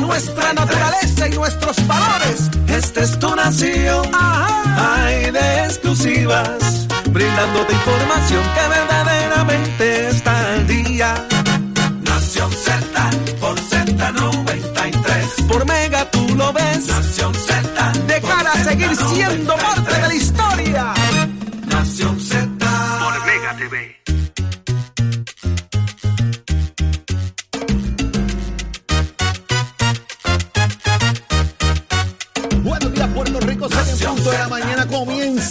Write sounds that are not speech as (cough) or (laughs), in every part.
Nuestra naturaleza y nuestros valores. Esta es tu nación. Hay de exclusivas. Brindándote información que verdaderamente está al día. Nación Z por Z93. Por Mega tú lo ves. Nación Z. De cara a seguir siendo parte de la historia. Nación Z. Por Mega TV.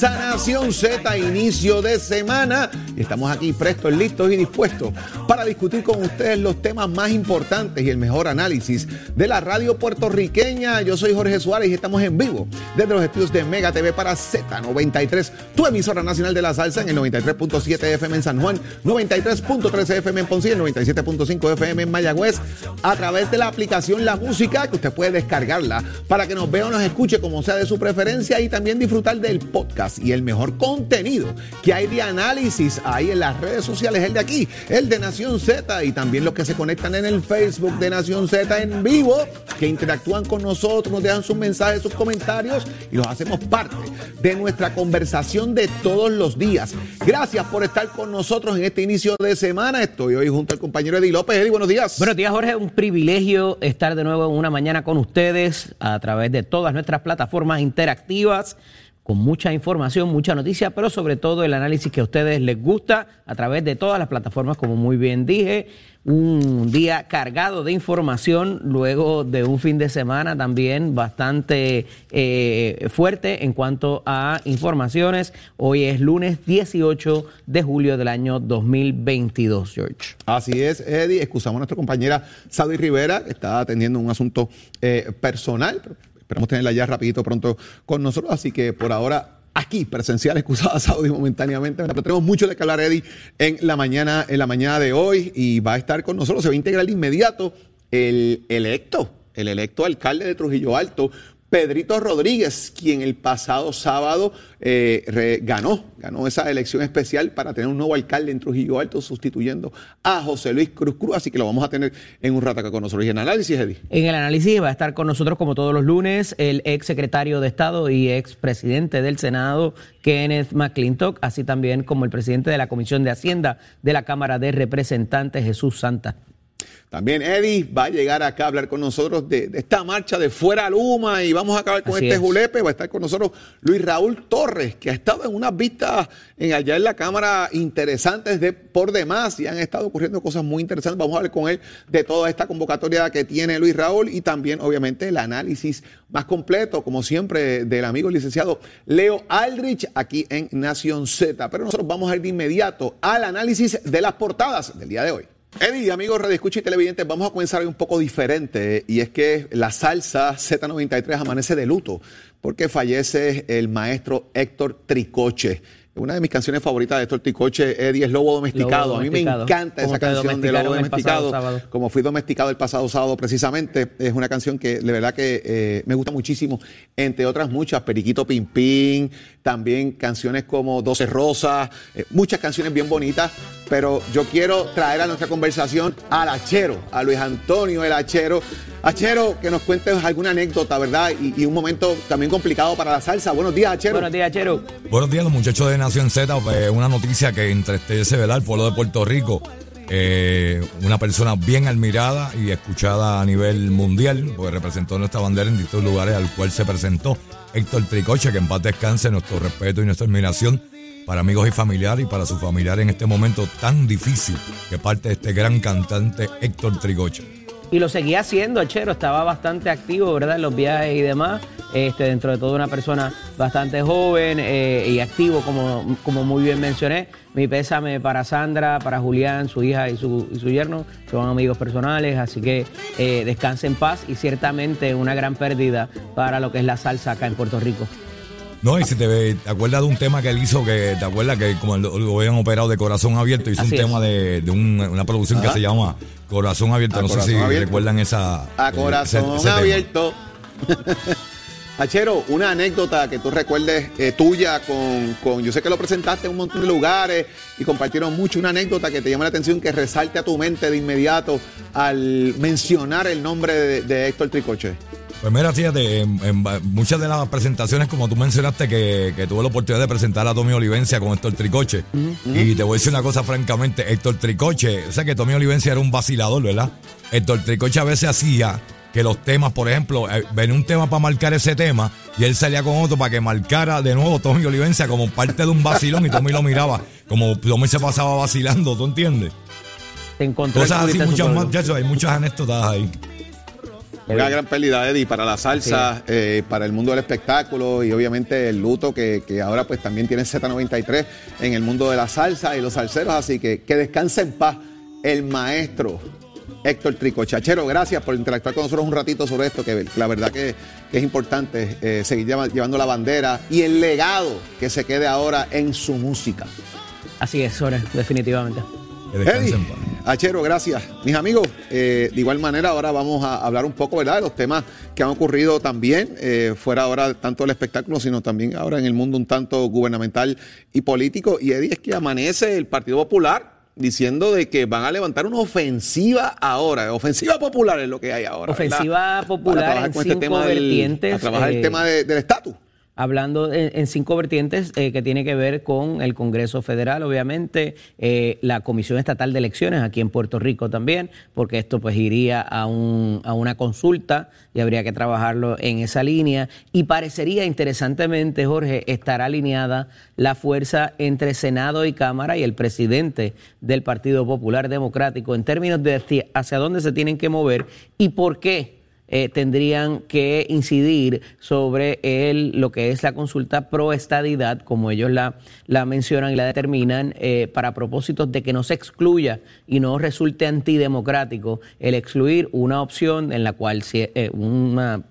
Comienza Nación Z, inicio de semana. Estamos aquí prestos, listos y dispuestos para discutir con ustedes los temas más importantes y el mejor análisis de la radio puertorriqueña. Yo soy Jorge Suárez y estamos en vivo desde los estudios de Mega TV para Z93, tu emisora nacional de la salsa en el 93.7 FM en San Juan, 93.3 FM en Ponce y el 97.5 FM en Mayagüez a través de la aplicación La Música que usted puede descargarla para que nos vea o nos escuche como sea de su preferencia y también disfrutar del podcast y el mejor contenido que hay de análisis ahí en las redes sociales, el de aquí, el de Nación Z y también los que se conectan en el Facebook de Nación Z en vivo, que interactúan con nosotros, nos dejan sus mensajes, sus comentarios y los hacemos parte de nuestra conversación de todos los días. Gracias por estar con nosotros en este inicio de semana. Estoy hoy junto al compañero Eddie López. Eddie, buenos días. Buenos días, Jorge. Un privilegio estar de nuevo en una mañana con ustedes a través de todas nuestras plataformas interactivas, con mucha información, mucha noticia, pero sobre todo el análisis que a ustedes les gusta a través de todas las plataformas, como muy bien dije. Un día cargado de información, luego de un fin de semana también bastante eh, fuerte en cuanto a informaciones. Hoy es lunes 18 de julio del año 2022, George. Así es, Eddie. Excusamos a nuestra compañera Saudi Rivera, que está atendiendo un asunto eh, personal. Esperamos tenerla ya rapidito pronto con nosotros. Así que por ahora aquí presencial, excusada (laughs) Saudi momentáneamente. Pero tenemos mucho de que hablar, Eddie, en la mañana, en la mañana de hoy. Y va a estar con nosotros. Se va a integrar de inmediato el electo, el electo alcalde de Trujillo Alto, Pedrito Rodríguez, quien el pasado sábado eh, ganó, ganó esa elección especial para tener un nuevo alcalde en Trujillo Alto, sustituyendo a José Luis Cruz Cruz. Así que lo vamos a tener en un rato acá con nosotros. Y en análisis, Eddie. En el análisis va a estar con nosotros, como todos los lunes, el ex secretario de Estado y ex presidente del Senado, Kenneth McClintock, así también como el presidente de la Comisión de Hacienda de la Cámara de Representantes, Jesús Santa. También Eddie va a llegar acá a hablar con nosotros de, de esta marcha de Fuera Luma y vamos a acabar con Así este es. julepe. Va a estar con nosotros Luis Raúl Torres, que ha estado en unas vistas en allá en la Cámara interesantes de por demás y han estado ocurriendo cosas muy interesantes. Vamos a hablar con él de toda esta convocatoria que tiene Luis Raúl y también, obviamente, el análisis más completo, como siempre, del amigo licenciado Leo Aldrich aquí en Nación Z. Pero nosotros vamos a ir de inmediato al análisis de las portadas del día de hoy. Eddie, amigos Radio Escucha y televidentes, vamos a comenzar hoy un poco diferente y es que la salsa Z93 amanece de luto porque fallece el maestro Héctor Tricoche. Una de mis canciones favoritas de Héctor Tricoche, Eddie, es Lobo Domesticado. Lobo a mí me encanta esa canción de Lobo Domesticado. Como fui domesticado el pasado sábado precisamente, es una canción que de verdad que eh, me gusta muchísimo, entre otras muchas, Periquito Pim Pim, también canciones como Doce Rosas, eh, muchas canciones bien bonitas. pero yo quiero traer a nuestra conversación al Achero, a Luis Antonio el Achero. Achero, que nos cuentes alguna anécdota, ¿verdad? Y, y un momento también complicado para la salsa. Buenos días, Achero. Buenos días, Chero. Buenos días, los muchachos de Nación Z. Pues, una noticia que entristece, ¿verdad? El pueblo de Puerto Rico. Eh, una persona bien admirada y escuchada a nivel mundial, pues representó nuestra bandera en distintos lugares al cual se presentó Héctor Tricoche, que en paz descanse, nuestro respeto y nuestra admiración para amigos y familiares y para su familiar en este momento tan difícil que parte de este gran cantante Héctor Tricoche. Y lo seguía haciendo, Chero, estaba bastante activo, ¿verdad? En los viajes y demás. Este, dentro de todo una persona bastante joven eh, y activo, como, como muy bien mencioné. Mi pésame para Sandra, para Julián, su hija y su, y su yerno, son amigos personales, así que eh, descanse en paz y ciertamente una gran pérdida para lo que es la salsa acá en Puerto Rico. No, y si te, te acuerdas de un tema que él hizo, que te acuerdas que como lo, lo habían operado de corazón abierto, hizo Así un es. tema de, de un- una producción que se llama Corazón Abierto. A no sé si Abierto. recuerdan esa. A eh, corazón ese- ese tema. abierto. (laughs) Achero, una anécdota que tú recuerdes eh, tuya con, con- yo sé que lo presentaste en un montón de lugares y compartieron mucho, una anécdota que te llama la atención, que resalte a tu mente de inmediato al mencionar el nombre de, de Héctor Tricoche. Pues mira, fíjate, en, muchas de las presentaciones, como tú mencionaste, que, que tuve la oportunidad de presentar a Tommy Olivencia con Héctor Tricoche. Y te voy a decir una cosa francamente, Héctor Tricoche, o sea que Tommy Olivencia era un vacilador, ¿verdad? Héctor Tricoche a veces hacía que los temas, por ejemplo, eh, venía un tema para marcar ese tema y él salía con otro para que marcara de nuevo Tommy Olivencia como parte de un vacilón y Tommy lo miraba como Tommy se pasaba vacilando, ¿tú entiendes? Se encontró el Cosas así, muchas más, hay muchas anécdotas ahí. Una gran pérdida, Eddie, para la salsa, eh, para el mundo del espectáculo y obviamente el luto que, que ahora pues también tiene Z93 en el mundo de la salsa y los salseros. Así que que descanse en paz el maestro Héctor Tricochachero. Gracias por interactuar con nosotros un ratito sobre esto, que la verdad que, que es importante eh, seguir lleva- llevando la bandera y el legado que se quede ahora en su música. Así es, Sore, definitivamente. Que descansen paz. Achero, gracias. Mis amigos, eh, de igual manera ahora vamos a hablar un poco, ¿verdad?, de los temas que han ocurrido también, eh, fuera ahora tanto del espectáculo, sino también ahora en el mundo un tanto gubernamental y político. Y Eddie, es que amanece el Partido Popular diciendo de que van a levantar una ofensiva ahora, ofensiva popular es lo que hay ahora. ¿verdad? Ofensiva popular Para trabajar en con este cinco tema del- vertientes, a trabajar eh, el tema de- del estatus. Hablando en, cinco vertientes eh, que tiene que ver con el Congreso Federal, obviamente, eh, la Comisión Estatal de Elecciones aquí en Puerto Rico también, porque esto pues iría a, un, a una consulta y habría que trabajarlo en esa línea. Y parecería interesantemente, Jorge, estar alineada la fuerza entre Senado y Cámara y el presidente del Partido Popular Democrático en términos de hacia dónde se tienen que mover y por qué eh, tendrían que incidir sobre el, lo que es la consulta pro estadidad, como ellos la, la mencionan y la determinan, eh, para propósitos de que no se excluya y no resulte antidemocrático el excluir una opción en la cual si- eh, una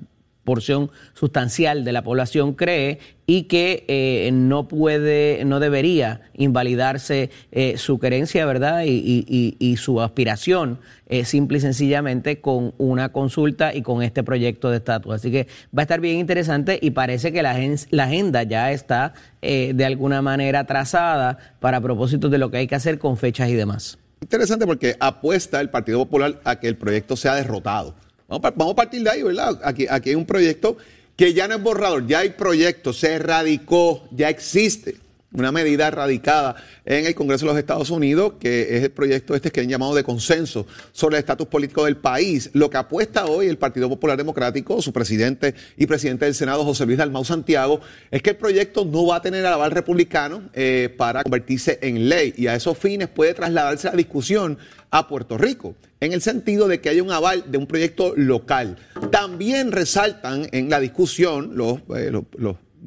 porción sustancial de la población cree y que eh, no puede, no debería invalidarse eh, su creencia, ¿verdad? Y, su aspiración, eh, simple y sencillamente con una consulta y con este proyecto de estatus. Así que va a estar bien interesante y parece que la, la agenda ya está eh, de alguna manera trazada para propósitos de lo que hay que hacer con fechas y demás. Interesante porque apuesta el Partido Popular a que el proyecto sea derrotado. Vamos, a partir de ahí, ¿verdad? Aquí, aquí hay un proyecto que ya no es borrador, ya hay proyecto, se radicó, ya existe una medida radicada en el Congreso de los Estados Unidos, que es el proyecto este que han llamado de consenso sobre el estatus político del país. Lo que apuesta hoy el Partido Popular Democrático, su presidente y presidente del Senado, José Luis Dalmau Santiago, es que el proyecto no va a tener aval republicano eh, para convertirse en ley y a esos fines puede trasladarse la discusión a Puerto Rico, en el sentido de que haya un aval de un proyecto local. También resaltan en la discusión los, eh,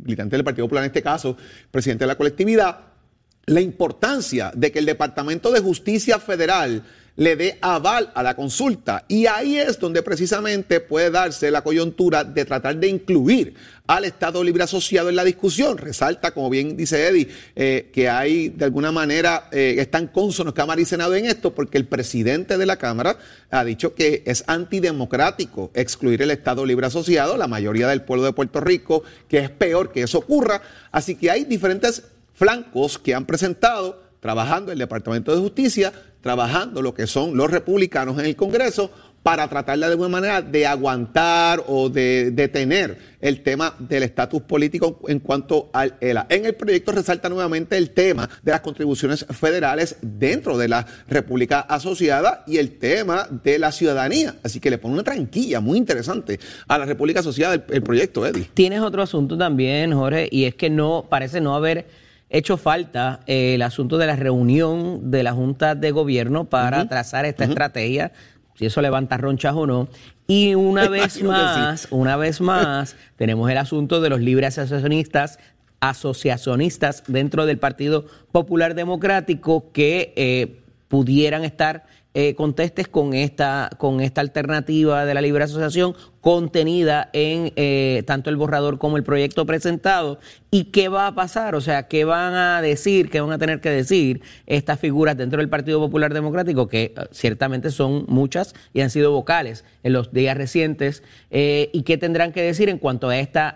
militantes del Partido Popular, en este caso, presidente de la colectividad, la importancia de que el Departamento de Justicia Federal le dé aval a la consulta. Y ahí es donde precisamente puede darse la coyuntura de tratar de incluir al Estado Libre Asociado en la discusión. Resalta, como bien dice Eddie, eh, que hay de alguna manera, eh, están consonos Cámara y Senado en esto, porque el presidente de la Cámara ha dicho que es antidemocrático excluir el Estado Libre Asociado, la mayoría del pueblo de Puerto Rico, que es peor que eso ocurra. Así que hay diferentes flancos que han presentado trabajando el Departamento de Justicia, trabajando lo que son los republicanos en el Congreso para tratar de alguna manera de aguantar o de detener el tema del estatus político en cuanto al ELA. En el proyecto resalta nuevamente el tema de las contribuciones federales dentro de la República Asociada y el tema de la ciudadanía. Así que le pone una tranquilla muy interesante a la República Asociada el, el proyecto, Eddie. Tienes otro asunto también, Jorge, y es que no parece no haber hecho falta eh, el asunto de la reunión de la Junta de Gobierno para trazar esta estrategia, si eso levanta ronchas o no. Y una (laughs) vez más, una vez más, (laughs) tenemos el asunto de los libres asociacionistas, asociacionistas dentro del Partido Popular Democrático que eh, pudieran estar eh, contestes con esta, con esta alternativa de la libre asociación contenida en eh, tanto el borrador como el proyecto presentado. ¿Y qué va a pasar? O sea, ¿qué van a decir, qué van a tener que decir estas figuras dentro del Partido Popular Democrático, que eh, ciertamente son muchas y han sido vocales en los días recientes? eh, ¿Y qué tendrán que decir en cuanto a esta,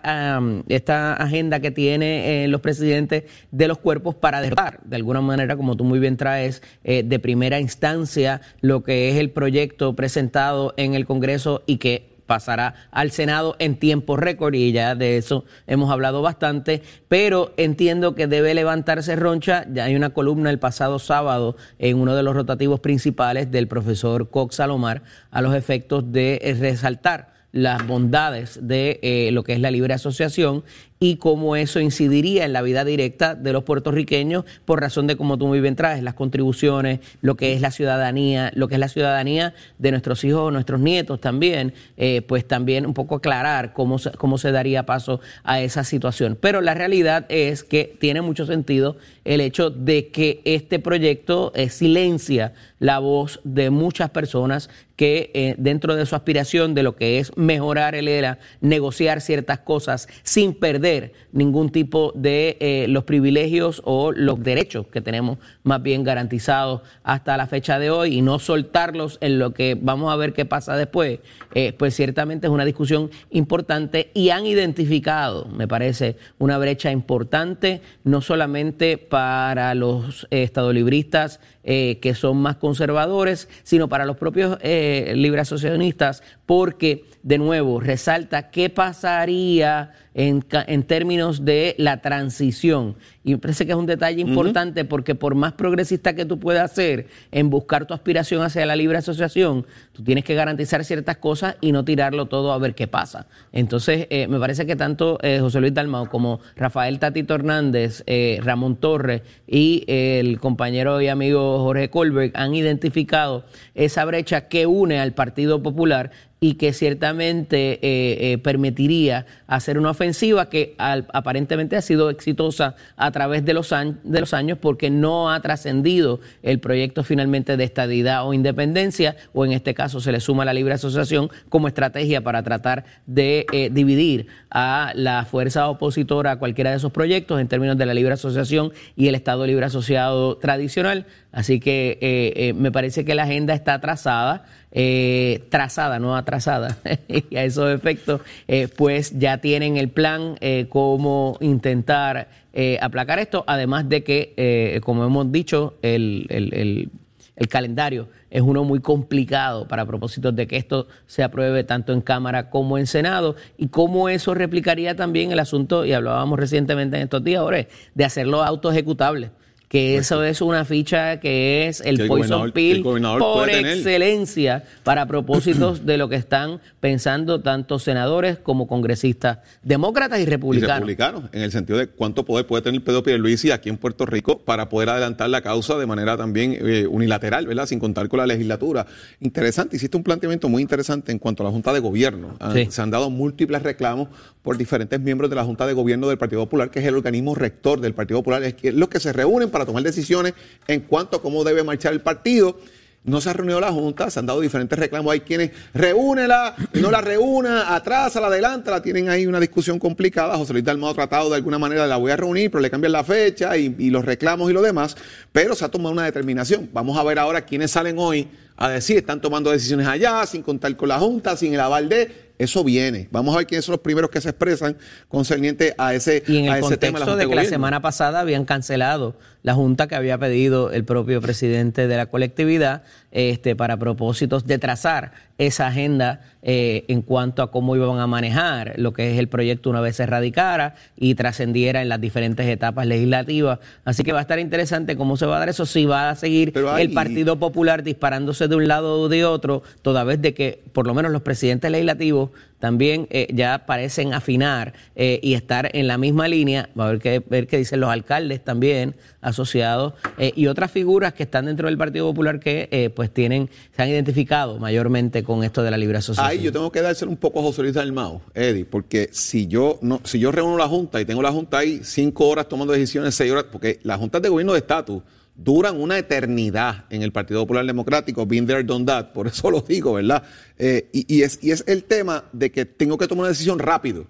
agenda que tienen los presidentes de los cuerpos para derrotar, de alguna manera, como tú muy bien traes, de primera instancia lo que es el proyecto presentado en el Congreso y que pasará al Senado en tiempo récord y ya de eso hemos hablado bastante, pero entiendo que debe levantarse roncha. Ya hay una columna el pasado sábado en uno de los rotativos principales del profesor Cox Salomar a los efectos de resaltar las bondades de eh, lo que es la libre asociación y cómo eso incidiría en la vida directa de los puertorriqueños por razón de, como tú muy bien traes, las contribuciones, lo que es la ciudadanía, lo que es la ciudadanía de nuestros hijos, nuestros nietos también, eh, pues también un poco aclarar cómo cómo se daría paso a esa situación. Pero la realidad es que tiene mucho sentido el hecho de que este proyecto eh, silencia la voz de muchas personas que eh, dentro de su aspiración de lo que es mejorar el ERA, negociar ciertas cosas sin perder ningún tipo de eh, los privilegios o los derechos que tenemos más bien garantizados hasta la fecha de hoy y no soltarlos en lo que vamos a ver qué pasa después, eh, pues ciertamente es una discusión importante y han identificado, me parece, una brecha importante, no solamente para los eh, estadolibristas eh, que son más conservadores, sino para los propios eh, libre asociacionistas, porque, de nuevo, resalta qué pasaría en, en términos de la transición. Y me parece que es un detalle importante porque por más progresista que tú puedas ser en buscar tu aspiración hacia la libre asociación, tú tienes que garantizar ciertas cosas y no tirarlo todo a ver qué pasa. Entonces, eh, me parece que tanto eh, José Luis Dalmau como Rafael Tatito Hernández, eh, Ramón Torres y el compañero y amigo Jorge Colberg han identificado esa brecha que une al Partido Popular y que ciertamente eh, eh, permitiría hacer una ofensiva que al- aparentemente ha sido exitosa a través de los, años, de los años porque no ha trascendido el proyecto finalmente de estadidad o independencia, o en este caso se le suma la libre asociación como estrategia para tratar de eh, dividir a la fuerza opositora a cualquiera de esos proyectos en términos de la libre asociación y el Estado libre asociado tradicional. Así que me parece que la agenda está trazada, eh, trazada, no atrasada, (laughs) y a esos efectos, eh, pues ya tienen el plan eh, cómo intentar eh, aplacar esto, además de que, eh, como hemos dicho, el, el- el- el calendario es uno muy complicado para propósitos de que esto se apruebe tanto en Cámara como en Senado. Y cómo eso replicaría también el asunto, y hablábamos recientemente en estos días, ahora, de hacerlo autoejecutable. Que eso es una ficha que es el Que el poison el pill por tener. excelencia para propósitos (clears throat) de lo que están pensando tanto senadores como congresistas, demócratas y y republicanos. republicanos, en el sentido de cuánto poder puede tener Pedro Pierluisi aquí en Puerto Rico para poder adelantar la causa de manera también eh, unilateral, ¿verdad? Sin contar con la legislatura. Interesante, hiciste un planteamiento muy interesante en cuanto a la Junta de Gobierno. Ah, Sí. Se han dado múltiples reclamos por diferentes miembros de la Junta de Gobierno del Partido Popular, que es el organismo rector del Partido Popular, es que- es los que se reúnen para tomar decisiones en cuanto a cómo debe marchar el partido. No se ha reunido la Junta, se han dado diferentes reclamos. Hay quienes reúnela, no la reúna, atrás, la adelante, la tienen ahí una discusión complicada. José Luis Dalmado ha tratado de alguna manera, la voy a reunir, pero le cambian la fecha y, y los reclamos y lo demás. Pero se ha tomado una determinación. Vamos a ver ahora quiénes salen hoy a decir, están tomando decisiones allá, sin contar con la Junta, sin el aval de. Eso viene. Vamos a ver quiénes son los primeros que se expresan concerniente a ese, Y en a el ese tema. contexto de que la semana pasada habían cancelado la junta que había pedido el propio presidente de la colectividad este, para propósitos de trazar esa agenda eh, en cuanto a cómo iban a manejar lo que es el proyecto una vez se radicara y trascendiera en las diferentes etapas legislativas. Así que va a estar interesante cómo se va a dar eso, si va a seguir hay- el Partido Popular disparándose de un lado o de otro, toda vez de que por lo menos los presidentes legislativos también eh, ya parecen afinar eh, y estar en la misma línea. Va a ver qué, ver qué dicen los alcaldes también asociados eh, y otras figuras que están dentro del Partido Popular que eh, pues tienen, se han identificado mayormente con esto de la libre asociación. Ahí yo tengo que dárselo un poco a José Luis Dalmau, Eddie, porque si yo no, si yo reúno la Junta y tengo la Junta ahí cinco horas tomando decisiones, seis horas, porque las juntas de gobierno de estatus duran una eternidad en el Partido Popular Democrático, been there, done that, por eso lo digo, ¿verdad? Eh, y, es, y es el tema de que tengo que tomar una decisión rápido.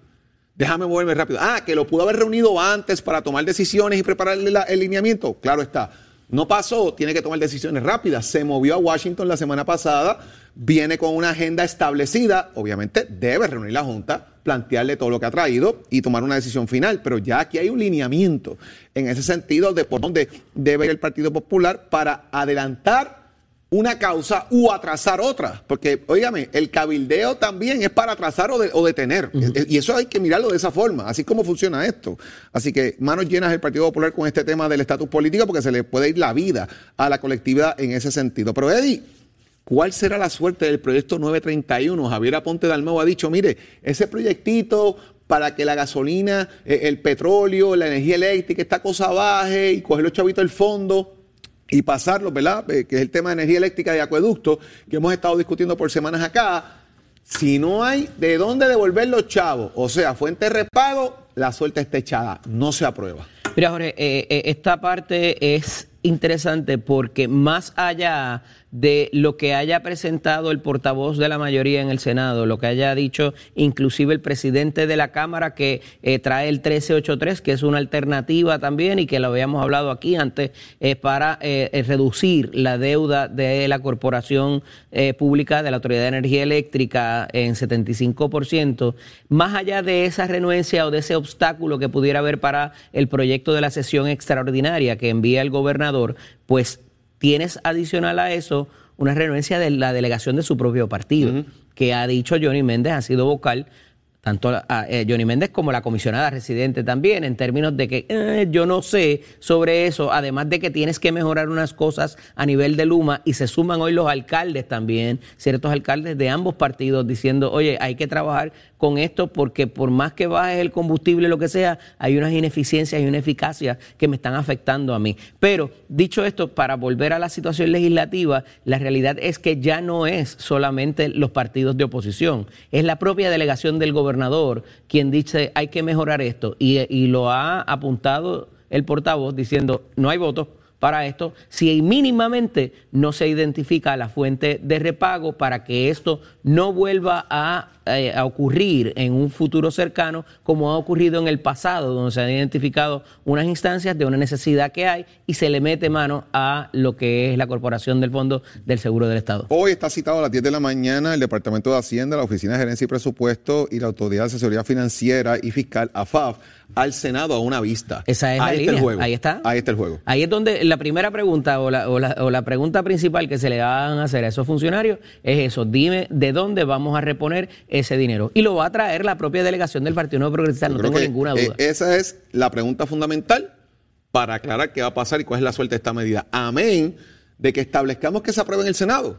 Déjame moverme rápido. Ah, que lo pudo haber reunido antes para tomar decisiones y prepararle la- el lineamiento. Claro está. No pasó, tiene que tomar decisiones rápidas. Se movió a Washington la semana pasada, viene con una agenda establecida. Obviamente debe reunir la Junta, plantearle todo lo que ha traído y tomar una decisión final. Pero ya aquí hay un lineamiento en ese sentido de por dónde debe ir el Partido Popular para adelantar una causa u atrasar otra. Porque, óigame, el cabildeo también es para atrasar o, de- o detener. E- Y eso hay que mirarlo de esa forma, así como funciona esto. Así que manos llenas el Partido Popular con este tema del estatus político porque se le puede ir la vida a la colectividad en ese sentido. Pero, Eddie, ¿cuál será la suerte del proyecto 931? Javier Aponte Dalmau ha dicho, mire, ese proyectito para que la gasolina, eh, el petróleo, la energía eléctrica, esta cosa baje y coger los chavitos del fondo y pasarlo, ¿verdad? Eh, que es el tema de energía eléctrica de acueducto que hemos estado discutiendo por semanas acá. Si no hay de dónde devolver los chavos, o sea, fuente de repago, la suerte está echada, no se aprueba. Mira, Jorge, eh, eh, esta parte es interesante porque más allá de lo que haya presentado el portavoz de la mayoría en el Senado, lo que haya dicho inclusive el presidente de la Cámara que eh, trae el 1383, que es una alternativa también y que lo habíamos hablado aquí antes, eh, para eh, reducir la deuda de la Corporación eh, Pública de la Autoridad de Energía Eléctrica en 75%, más allá de esa renuencia o de ese obstáculo que pudiera haber para el proyecto de la sesión extraordinaria que envía el gobernador, pues tienes adicional a eso una renuencia de la delegación de su propio partido, que ha dicho Johnny Méndez, ha sido vocal, tanto a, eh, Johnny Méndez como la comisionada residente también, en términos de que eh, yo no sé sobre eso, además de que tienes que mejorar unas cosas a nivel de Luma y se suman hoy los alcaldes también, ciertos alcaldes de ambos partidos diciendo, oye, hay que trabajar con esto porque por más que bajes el combustible, lo que sea, hay unas ineficiencias y una eficacia que me están afectando a mí. Pero dicho esto, para volver a la situación legislativa, la realidad es que ya no es solamente los partidos de oposición, es la propia delegación del gobernador quien dice hay que mejorar esto y, y lo ha apuntado el portavoz diciendo no hay votos para esto si mínimamente no se identifica la fuente de repago para que esto no vuelva a, eh, a ocurrir en un futuro cercano como ha ocurrido en el pasado, donde se han identificado unas instancias de una necesidad que hay y se le mete mano a lo que es la Corporación del Fondo del Seguro del Estado. Hoy está citado a las 10 de la mañana el Departamento de Hacienda, la Oficina de Gerencia y Presupuesto y la Autoridad de Asesoría Financiera y Fiscal, AFAF, al Senado a una vista. Esa es la Ahí está línea. el juego. Ahí está. Ahí está el juego. Ahí es donde la primera pregunta o la, o la- o la pregunta principal que se le van a hacer a esos funcionarios es eso, dime de dónde vamos a reponer ese dinero. Y lo va a traer la propia delegación del Partido Nuevo Progresista, no tengo ninguna eh, duda. esa es la pregunta fundamental para aclarar qué va a pasar y cuál es la suerte de esta medida. Amén de que establezcamos que se apruebe en el Senado.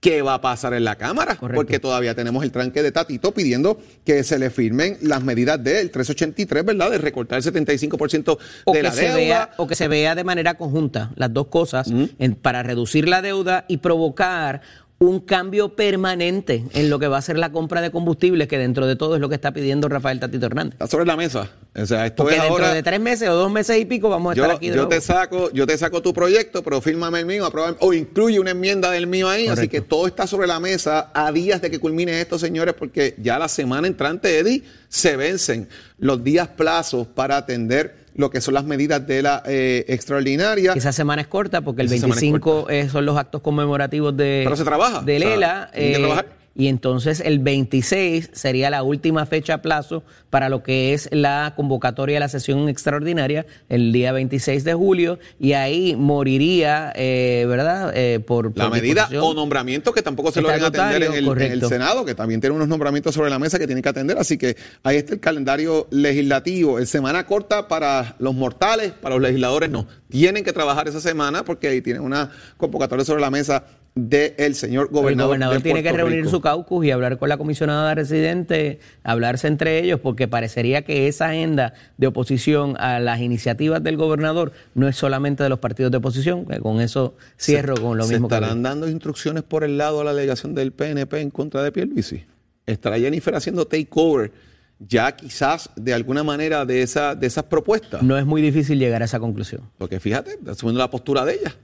¿Qué va a pasar en la Cámara? Correcto. Porque todavía tenemos el tranque de Tatito pidiendo que se le firmen las medidas del 383, ¿verdad? De recortar el 75% o de la deuda. vea, o que se vea de manera conjunta las dos cosas en- para reducir la deuda y provocar un cambio permanente en lo que va a ser la compra de combustibles, que dentro de todo es lo que está pidiendo Rafael Tatito Hernández. Está sobre la mesa. O sea, esto Porque es dentro ahora... de tres meses o dos meses y pico vamos a Yo, estar aquí de yo nuevo. te saco, yo te saco tu proyecto, pero fírmame el mío, o incluye una enmienda del mío ahí. Así que todo está sobre la mesa a días de que culmine esto, señores, porque ya la semana entrante, Eddie, se vencen los días plazos para atender lo que son las medidas de la eh, extraordinaria. Esa semana es corta porque el Esa semana es 25 eh, son los actos conmemorativos de, Pero se trabaja, de o sea, Lela. tiene que eh. Y entonces el 26 sería la última fecha a plazo para lo que es la convocatoria de la sesión extraordinaria el día 26 de julio y ahí moriría, eh, ¿verdad? Eh, por, La por medida o nombramiento que tampoco se logran atender en el, en el. Senado, que también tiene unos nombramientos sobre la mesa que tiene que atender. Así que ahí está el calendario legislativo. El semana corta para los mortales, para los legisladores no. Tienen que trabajar esa semana porque ahí tienen una convocatoria sobre la mesa del señor El gobernador. gobernador de tiene que reunir Rico. su caucus y hablar con la comisionada residente, hablarse entre ellos, porque parecería que esa agenda de oposición a las iniciativas del gobernador no es solamente de los partidos de oposición, con eso cierro con lo ¿Se mismo que estarán dando instrucciones por el lado a la delegación del PNP en contra de Pierluisi? ¿Estará Jennifer haciendo takeover ya quizás de alguna manera de, esa, de esas propuestas? no es muy difícil llegar a esa conclusión, Porque fíjate, asumiendo la postura de ella.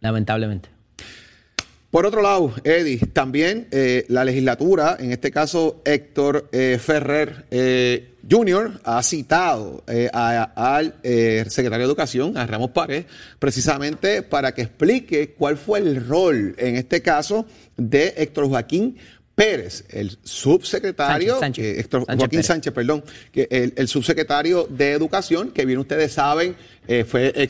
lamentablemente. Por otro lado, Eddie, también eh, la legislatura, en este caso Héctor eh, Ferrer eh, Jr., ha citado eh, al secretario de Educación, a Ramos Párez, precisamente para que explique cuál fue el rol, en este caso, de Héctor Joaquín Pérez, el subsecretario, Sánchez, Sánchez. que Héctor Sánchez Joaquín Pérez. Sánchez, perdón, que el, el subsecretario de Educación, que bien ustedes saben, eh,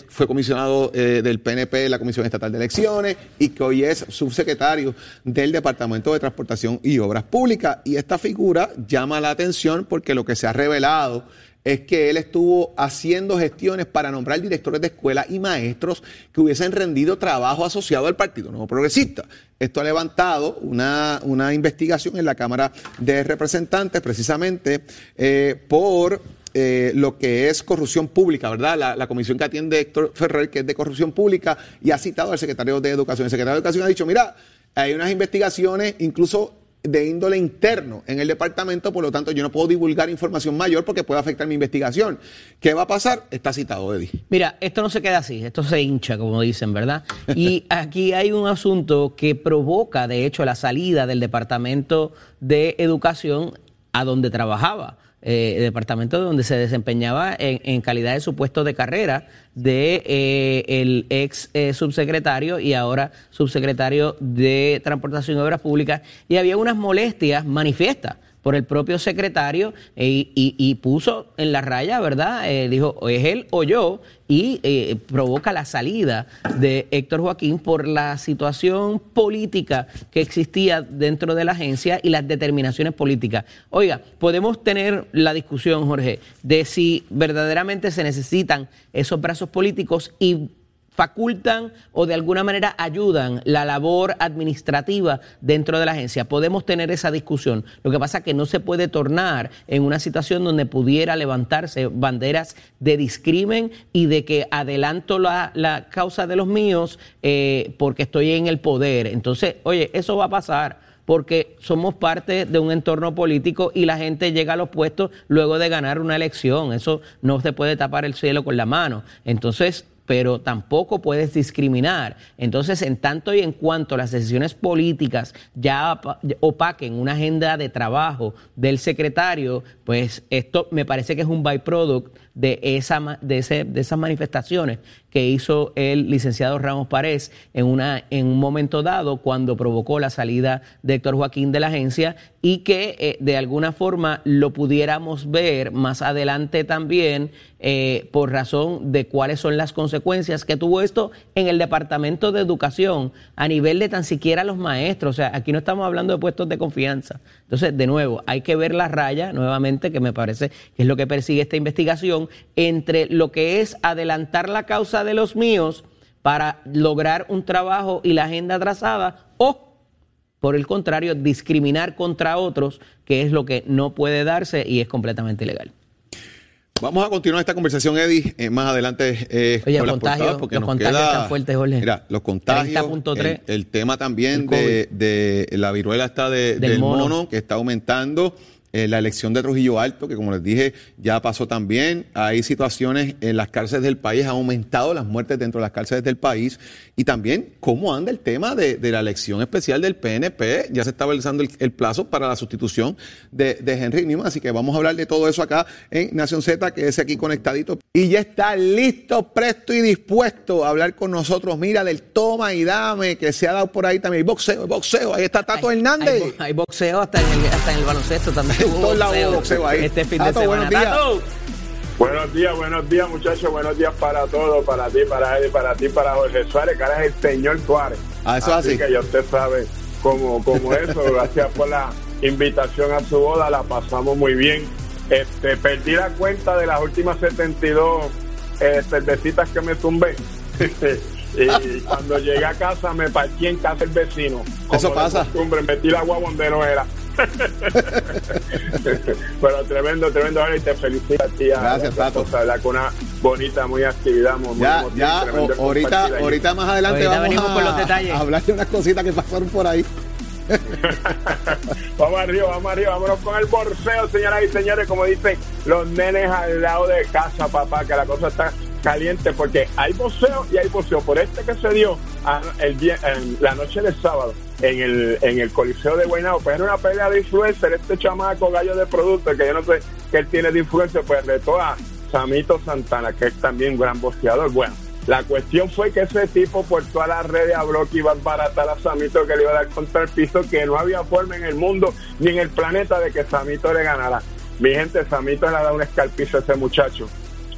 fue comisionado eh, del PNP, la Comisión Estatal de Elecciones, y que hoy es subsecretario del Departamento de Transportación y Obras Públicas. Y esta figura llama la atención porque lo que se ha revelado es que él estuvo haciendo gestiones para nombrar directores de escuela y maestros que hubiesen rendido trabajo asociado al Partido Nuevo Progresista. Esto ha levantado una, una investigación en la Cámara de Representantes precisamente eh, por eh, lo que es corrupción pública, ¿verdad? La, la comisión que atiende Héctor Ferrer, que es de corrupción pública, y ha citado al secretario de Educación. El secretario de Educación ha dicho, mira, hay unas investigaciones incluso de índole interno en el departamento, por lo tanto yo no puedo divulgar información mayor porque puede afectar mi investigación. ¿Qué va a pasar? Está citado, Eddie. Mira, esto no se queda así, esto se hincha, como dicen, ¿verdad? Y (laughs) aquí hay un asunto que provoca, de hecho, la salida del Departamento de Educación a donde trabajaba. Eh, departamento donde se desempeñaba en, en calidad de su puesto de carrera de eh, el ex eh, subsecretario y ahora subsecretario de Transportación y Obras Públicas. Y había unas molestias manifiestas por el propio secretario eh, y, y- puso en la raya, ¿verdad? Eh, dijo, es él o yo, y eh, provoca la salida de Héctor Joaquín por la situación política que existía dentro de la agencia y las determinaciones políticas. Oiga, podemos tener la discusión, Jorge, de si verdaderamente se necesitan esos brazos políticos y facultan o de alguna manera ayudan la labor administrativa dentro de la agencia. Podemos tener esa discusión. Lo que pasa es que no se puede tornar en una situación donde pudiera levantarse banderas de discrimen y de que adelanto la, la causa de los míos eh, porque estoy en el poder. Entonces, oye, eso va a pasar porque somos parte de un entorno político y la gente llega a los puestos luego de ganar una elección. Eso no se puede tapar el cielo con la mano. Entonces, pero tampoco puedes discriminar. Entonces, en tanto y en cuanto las decisiones políticas ya opaquen una agenda de trabajo del secretario, pues esto me parece que es un byproduct de, esa, de, ese- de esas manifestaciones que hizo el licenciado Ramos Párez en, una, en un momento dado cuando provocó la salida de Héctor Joaquín de la agencia y que eh, de alguna forma lo pudiéramos ver más adelante también eh, por razón de cuáles son las consecuencias que tuvo esto en el Departamento de Educación a nivel de tan siquiera los maestros. O sea, aquí no estamos hablando de puestos de confianza. Entonces, de nuevo, hay que ver la raya nuevamente, que me parece que es lo que persigue esta investigación, entre lo que es adelantar la causa de los míos para lograr un trabajo y la agenda trazada o por el contrario, discriminar contra otros, que es lo que no puede darse y es completamente ilegal. Vamos a continuar esta conversación, Eddie, eh, más adelante eh, Oye, con las contagios, portadas, porque los nos contagios queda- están fuertes, Jorge. Mira, los contagios, 30.3. el, el tema también El de, de la viruela está de- Del del, mono. mono. que está aumentando eh, la elección de Trujillo Alto, que como les dije, ya pasó también. Hay situaciones en las cárceles del país, ha aumentado las muertes dentro de las cárceles del país. Y también cómo anda el tema de, de la elección especial del PNP. Ya se está realizando el, el plazo para la sustitución de, de Henry Newman. Así que vamos a hablar de todo eso acá en Nación Z, que es aquí conectadito. Y ya está listo, presto y dispuesto a hablar con nosotros. Mira, del toma y dame, que se ha dado por ahí también. El boxeo, el boxeo. Ahí está Tato Hay- Hernández. Hay, bo- hay boxeo hasta en, el, hasta en el baloncesto también. Boxeo ahí. Este fin de Tato, semana. buenos días. Tato. Buenos días, buenos días muchachos, buenos días para todos, para ti, para él, para ti, para Jorge Suárez, que ahora es el señor Suárez. Ah, eso es así. que ya usted sabe cómo, cómo eso, (laughs) gracias por la invitación a su boda, la pasamos muy bien. Este, perdí la cuenta de las últimas 72 eh, cervecitas que me tumbé. (laughs) y cuando llegué a casa me partí en casa el vecino. Como Eso de pasa. costumbre, metí la agua donde no era. (laughs) Pero tremendo, tremendo. ahora Y te felicito a ti. Gracias, Tato. Con una bonita, muy actividad. Muy, Ya, emotiva, ya, o- ahorita, ahorita más adelante Ahorita vamos venimos a, con los detalles. a hablar de unas cositas que pasaron por ahí. (laughs) Vamos arriba, vamos arriba, vámonos con el borseo, señoras y señores, como dicen los nenes al lado de casa, papá, que la cosa está caliente porque hay boxeo y hay boxeo. Por este que se dio a- el en la noche del sábado en el, en el Coliseo de Guaynabo, pues era una pelea de influencer, este chamaco gallo de producto, que yo no sé qué él tiene de influencer, pues retó a Samito Santana, que es también un gran boxeador. Bueno, la cuestión fue que ese tipo por todas las redes habló que iba a baratar a Samito, que le iba a dar contra el piso, que no había forma en el mundo ni en el planeta de que Samito le ganara. Mi gente, Samito le ha dado un escalpizo a ese muchacho.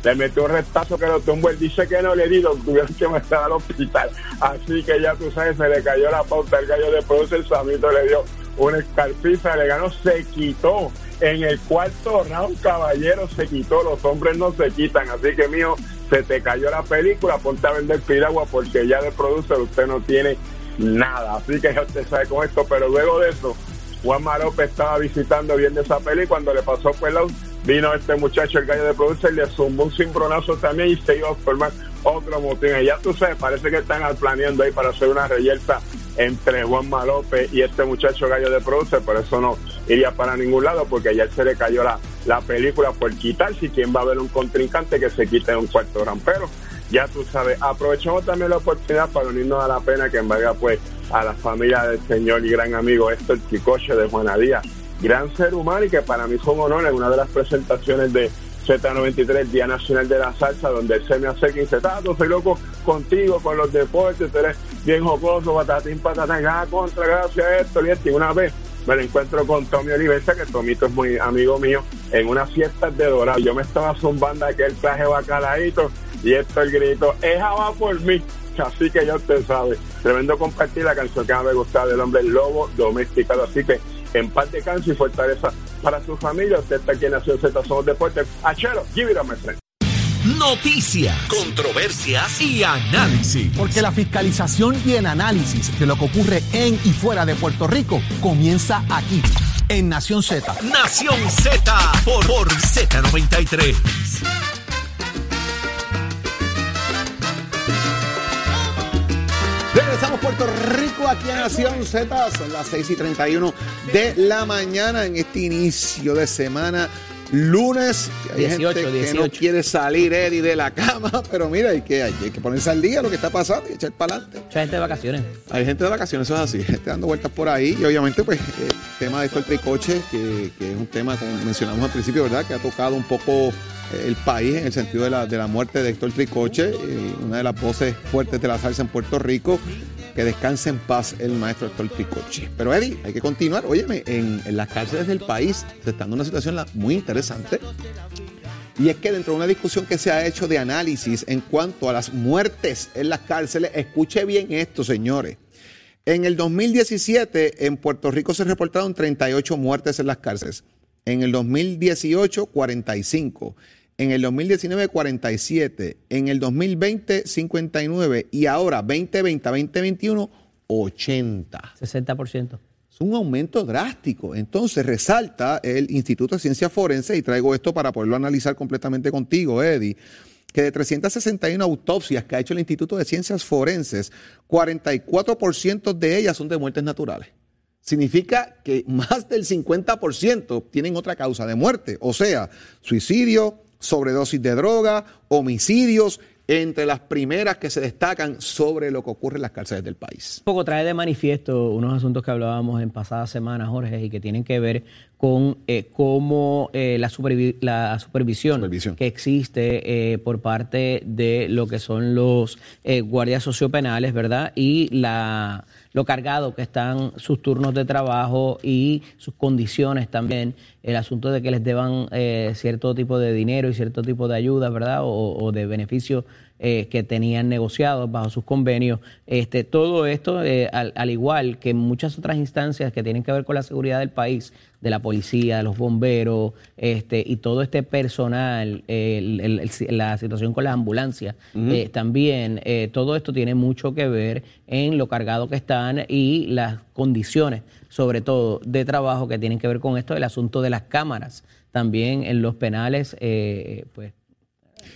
Le metió un retazo que lo tumbó. Él dice que no le di, lo tuvieron que meter al hospital. Así que ya tú sabes, se le cayó la pauta. El gallo de produce, el Samito le dio una escarpiza, le ganó, se quitó. En el cuarto round, caballero, se quitó. Los hombres no se quitan. Así que, mío, se te cayó la película. Ponte a vender piragua porque ya de producer usted no tiene nada. Así que ya usted sabe con esto. Pero luego de eso, Juan López estaba visitando viendo esa peli cuando le pasó por el lado, vino este muchacho, el gallo de producer, le zumbó un cimbronazo también y se iba a formar otro motín. Y ya tú sabes, parece que están planeando ahí para hacer una reyerta entre Juan López y este muchacho gallo de producer, por eso no iría para ningún lado, porque ayer se le cayó la, la película por quitarse y quién va a ver un contrincante que se quite un cuarto gran pero ya tú sabes, aprovechamos también la oportunidad para unirnos a la pena que envalga pues a la familia del señor y gran amigo Héctor Chicoche de Juana Díaz, gran ser humano y que para mí fue un honor en una de las presentaciones de Z93, Día Nacional de la Salsa, donde él se me acerca y dice, Tato, soy loco contigo, con los deportes, tú eres bien jocoso, patatín, patatán, ah, contra, gracias a esto y esto. Y una vez me lo encuentro con Tommy Olivenza, que Tomito es muy amigo mío, en unas fiestas de Dorado. Yo me estaba zumbando aquel traje bacaladito y esto el grito, esa va por mí. Así que ya usted sabe, tremendo compartir la canción que más me gustaba del hombre lobo domesticado. Así que en paz de y fortaleza para su familia. Usted está aquí en Nación Z, somos deportes. Achero, give it a my friend. Noticias, controversias y análisis. Porque la fiscalización y el análisis de lo que ocurre en y fuera de Puerto Rico comienza aquí, en Nación Z. Nación Z por, por Z93. Regresamos Puerto Rico aquí a Nación Z. Son las 6 y 31 de la mañana en este inicio de semana. Lunes, hay 18, gente que no 18. quiere salir Eddie de la cama, (laughs) pero mira, hay que, hay que ponerse al día lo que está pasando y echar para adelante. Mucha gente de vacaciones. Hay gente de vacaciones, eso es así, (laughs) gente dando vueltas por ahí y obviamente pues el tema de esto el tricoche, que, que es un tema como mencionamos al principio, ¿verdad? Que ha tocado un poco eh, el país en el sentido de la, de la muerte de Héctor Tricoche, eh, una de las voces fuertes de la salsa en Puerto Rico. Que descanse en paz el maestro Héctor Tricoche. Pero Eddie, hay que continuar. Óyeme, en, en las cárceles del país se está dando una situación muy interesante. Y es que dentro de una discusión que se ha hecho de análisis en cuanto a las muertes en las cárceles, escuche bien esto, señores. En el 2017 en Puerto Rico se reportaron 38 muertes en las cárceles. En el 2018, 45. En el 2019, 47. En el 2020, 59. Y ahora, 2020 a 2021, 80. 60%. Es un aumento drástico. Entonces resalta el Instituto de Ciencias Forenses, y traigo esto para poderlo analizar completamente contigo, Eddie, que de 361 autopsias que ha hecho el Instituto de Ciencias Forenses, 44% de ellas son de muertes naturales. significa que más del 50% tienen otra causa de muerte, o sea, suicidio, sobredosis de droga, homicidios, entre las primeras que se destacan sobre lo que ocurre en las cárceles del país. Un poco trae de manifiesto unos asuntos que hablábamos en pasadas semanas, Jorge, y que tienen que ver con eh, cómo eh, la, supervi- la supervisión, Supervisión. que existe eh, por parte de lo que son los eh, guardias sociopenales, ¿verdad? Y la, lo cargado que están sus turnos de trabajo y sus condiciones también. El asunto de que les deban eh, cierto tipo de dinero y cierto tipo de ayuda, ¿verdad? O, o de beneficios eh, que tenían negociados bajo sus convenios. Este, todo esto, eh, al, al igual que muchas otras instancias que tienen que ver con la seguridad del país, de la policía, de los bomberos, este, y todo este personal, eh, el- el- el- la situación con las ambulancias, eh, también eh, todo esto tiene mucho que ver en lo cargado que están y las condiciones, sobre todo de trabajo que tienen que ver con esto, el asunto de las cámaras, también en los penales, eh, pues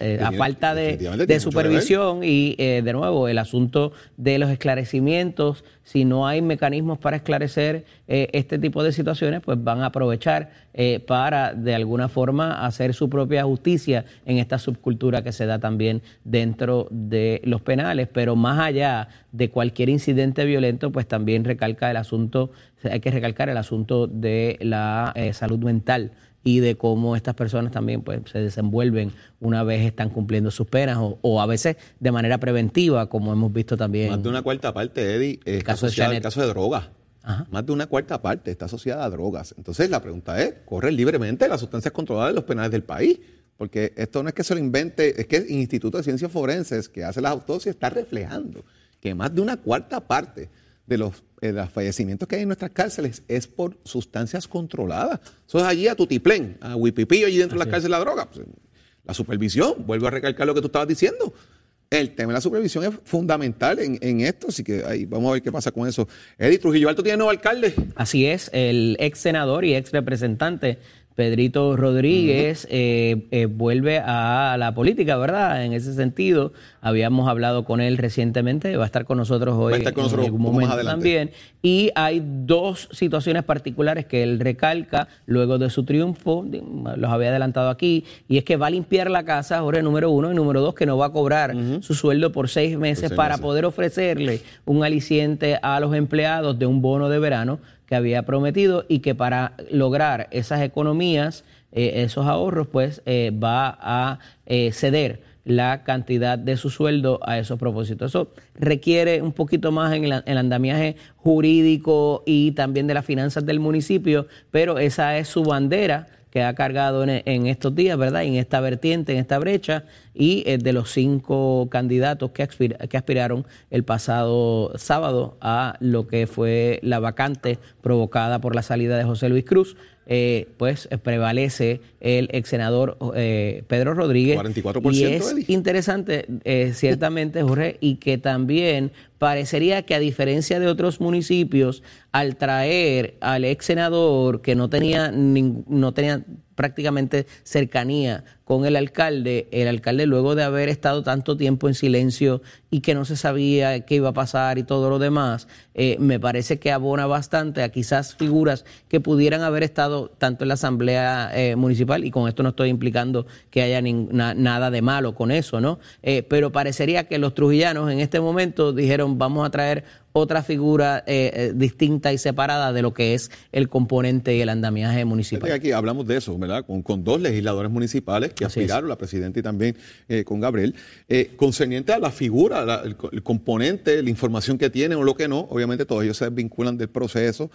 eh, a Tiene- falta de, supervisión y eh, de nuevo el asunto de los esclarecimientos, si no hay mecanismos para esclarecer eh, este tipo de situaciones, pues van a aprovechar eh, para de alguna forma hacer su propia justicia en esta subcultura que se da también dentro de los penales, pero más allá de cualquier incidente violento, pues también recalca el asunto, hay que recalcar el asunto de la eh, salud mental y de cómo estas personas también pues, se desenvuelven una vez están cumpliendo sus penas o, o a veces de manera preventiva, como hemos visto también. Más de una cuarta parte, Eddie, eh, está caso de asociada al Janet. caso de drogas. Ajá. Más de una cuarta parte está asociada a drogas. Entonces la pregunta es, ¿corren libremente las sustancias controladas de los penales del país? Porque esto no es que se lo invente, es que el Instituto de Ciencias Forenses que hace las autopsias está reflejando que más de una cuarta parte de los, eh, de los fallecimientos que hay en nuestras cárceles es por sustancias controladas. Eso es allí a tutiplén, a huipipillo allí dentro de las cárceles de la droga. Pues, la supervisión, vuelvo a recalcar lo que tú estabas diciendo. El tema de la supervisión es fundamental en, en esto, así que ahí vamos a ver qué pasa con eso. Eddie Trujillo Alto tiene nuevo alcalde. Así es, el ex senador y ex representante Pedrito Rodríguez eh, eh, vuelve a la política, ¿verdad? En ese sentido, habíamos hablado con él recientemente, va a estar con nosotros hoy Va a estar con nosotros en algún más momento también. Y hay dos situaciones particulares que él recalca luego de su triunfo, los había adelantado aquí, y es que va a limpiar la casa, Jorge, número uno, y número dos, que no va a cobrar su sueldo por seis meses seis para meses. poder ofrecerle un aliciente a los empleados de un bono de verano que había prometido y que para lograr esas economías, eh, esos ahorros, pues eh, va a eh, ceder la cantidad de su sueldo a esos propósitos. Eso requiere un poquito más en el, andamiaje jurídico y también de las finanzas del municipio, pero esa es su bandera que ha cargado en estos días, ¿verdad? En esta vertiente, en esta brecha, y eh, de los cinco candidatos que, aspir- que aspiraron el pasado sábado a lo que fue la vacante provocada por la salida de José Luis Cruz, eh, pues eh, prevalece el ex senador eh, Pedro Rodríguez. 44%, Y es Eddie. interesante, eh, ciertamente, Jorge, y que también parecería que a diferencia de otros municipios, al traer al ex senador que no tenía, ning- no tenía prácticamente cercanía con el alcalde, el alcalde luego de haber estado tanto tiempo en silencio y que no se sabía qué iba a pasar y todo lo demás, eh, me parece que abona bastante a quizás figuras que pudieran haber estado tanto en la asamblea eh, municipal y con esto no estoy implicando que haya nada de malo con eso, ¿no? Eh, pero parecería que los trujillanos en este momento dijeron vamos a traer otra figura eh, eh, distinta y separada de lo que es el componente y el andamiaje municipal. Aquí hablamos de eso, ¿verdad? Con, con dos legisladores municipales que Así es. aspiraron, la presidenta y también eh, con Gabriel, eh, concerniente a la figura, la- el, co- el componente, la información que tienen o lo que no, obviamente todos ellos se desvinculan del proceso,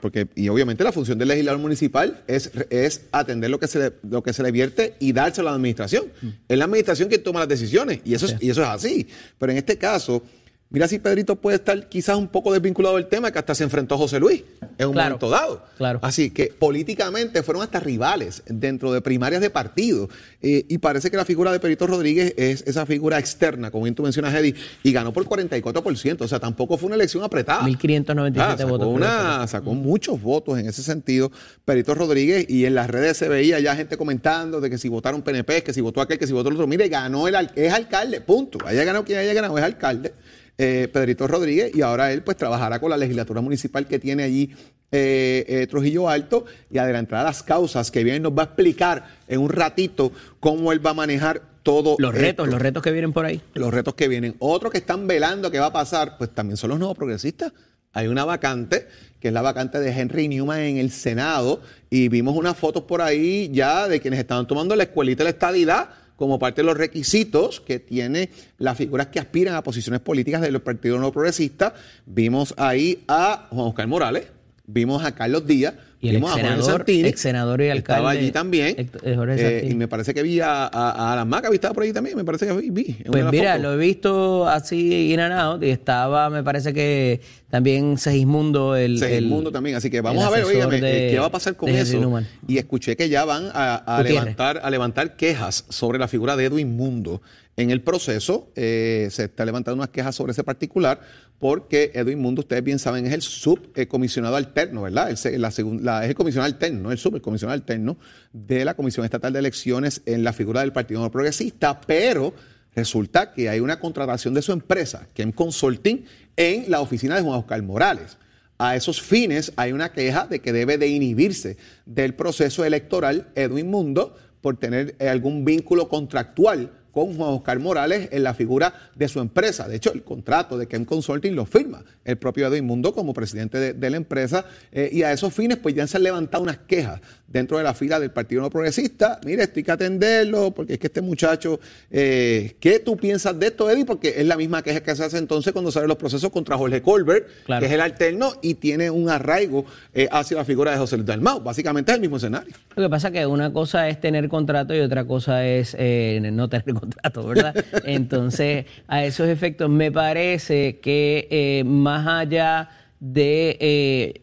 porque, y obviamente la función del legislador municipal es, es atender lo que, se le, lo que se le vierte y dárselo a la administración. Mm. Es la administración quien toma las decisiones y eso, es, y eso es así. Pero en este caso... Mira si Pedrito puede estar quizás un poco desvinculado del tema, que hasta se enfrentó a José Luis en un Claro, momento dado. claro. Así que políticamente fueron hasta rivales dentro de primarias de partido. Eh, y parece que la figura de Perito Rodríguez es esa figura externa, como bien tú mencionas, Eddie, y ganó por 44%. O sea, tampoco fue una elección apretada. 1597 Ah, votos. una- sacó muchos votos en ese sentido. Perito Rodríguez, y en las redes se veía ya gente comentando de que si votaron PNP, que si votó aquel, que si votó el otro. Mire, ganó el es alcalde, punto. Haya ganado quien haya ganado, es alcalde. Eh, Pedrito Rodríguez, y ahora él pues trabajará con la legislatura municipal que tiene allí eh, eh, Trujillo Alto y adelantará las causas que bien nos va a explicar en un ratito cómo él va a manejar todo Los retos, esto. los retos que vienen por ahí. los retos que vienen. Otro que están velando que va a pasar, pues también son los nuevos progresistas. Hay una vacante, que es la vacante de Henry Newman en el Senado, y vimos unas fotos por ahí ya de quienes estaban tomando la escuelita de la estadidad como parte de los requisitos que tiene las figuras que aspiran a posiciones políticas del Partido Nuevo Progresista. Vimos ahí a Juan Oscar Morales, vimos a Carlos Díaz, Y el Jorge exsenador- Santini, exsenador y alcalde, Estaba allí también. Eh, Eh, y me parece que vi a, a, a Alan Maca, estaba por ahí también, me parece que vi. vi Pues mira, fotos. lo he visto así in and out y estaba, me parece que también Segismundo, el, Segismundo el- también. Así que vamos a ver, oígame, de- eh, qué va a pasar con eso. Y escuché que ya van a, levantar, a levantar quejas sobre la figura de Edwin Mundo. En el proceso eh, se está levantando unas quejas sobre ese particular porque Edwin Mundo, ustedes bien saben, es el subcomisionado alterno, ¿verdad? El es el comisionado alterno, no el subcomisionado alterno de la Comisión Estatal de Elecciones en la figura del Partido No Progresista, pero resulta que hay una contratación de su empresa, Kem Consulting, en la oficina de Juan Oscar Morales. A esos fines hay una queja de que debe de inhibirse del proceso electoral Edwin Mundo por tener algún vínculo contractual con Juan Oscar Morales en la figura de su empresa. De hecho, el contrato de Kem Consulting lo firma el propio Edwin Mundo como presidente de, de la empresa eh, y a esos fines pues ya se han levantado unas quejas dentro de la fila del Partido No Progresista. Mire, esto hay que atenderlo porque es que este muchacho, eh, ¿qué tú piensas de esto, Eddie? Porque es la misma queja que se hace entonces cuando salen los procesos contra Jorge Colbert, Claro. que es el alterno y tiene un arraigo eh, hacia la figura de José Luis Dalmau. Básicamente es el mismo escenario. Lo que pasa es que una cosa es tener contrato y otra cosa es no tener contrato, ¿verdad? Entonces, a esos efectos, me parece que eh, más allá de, eh,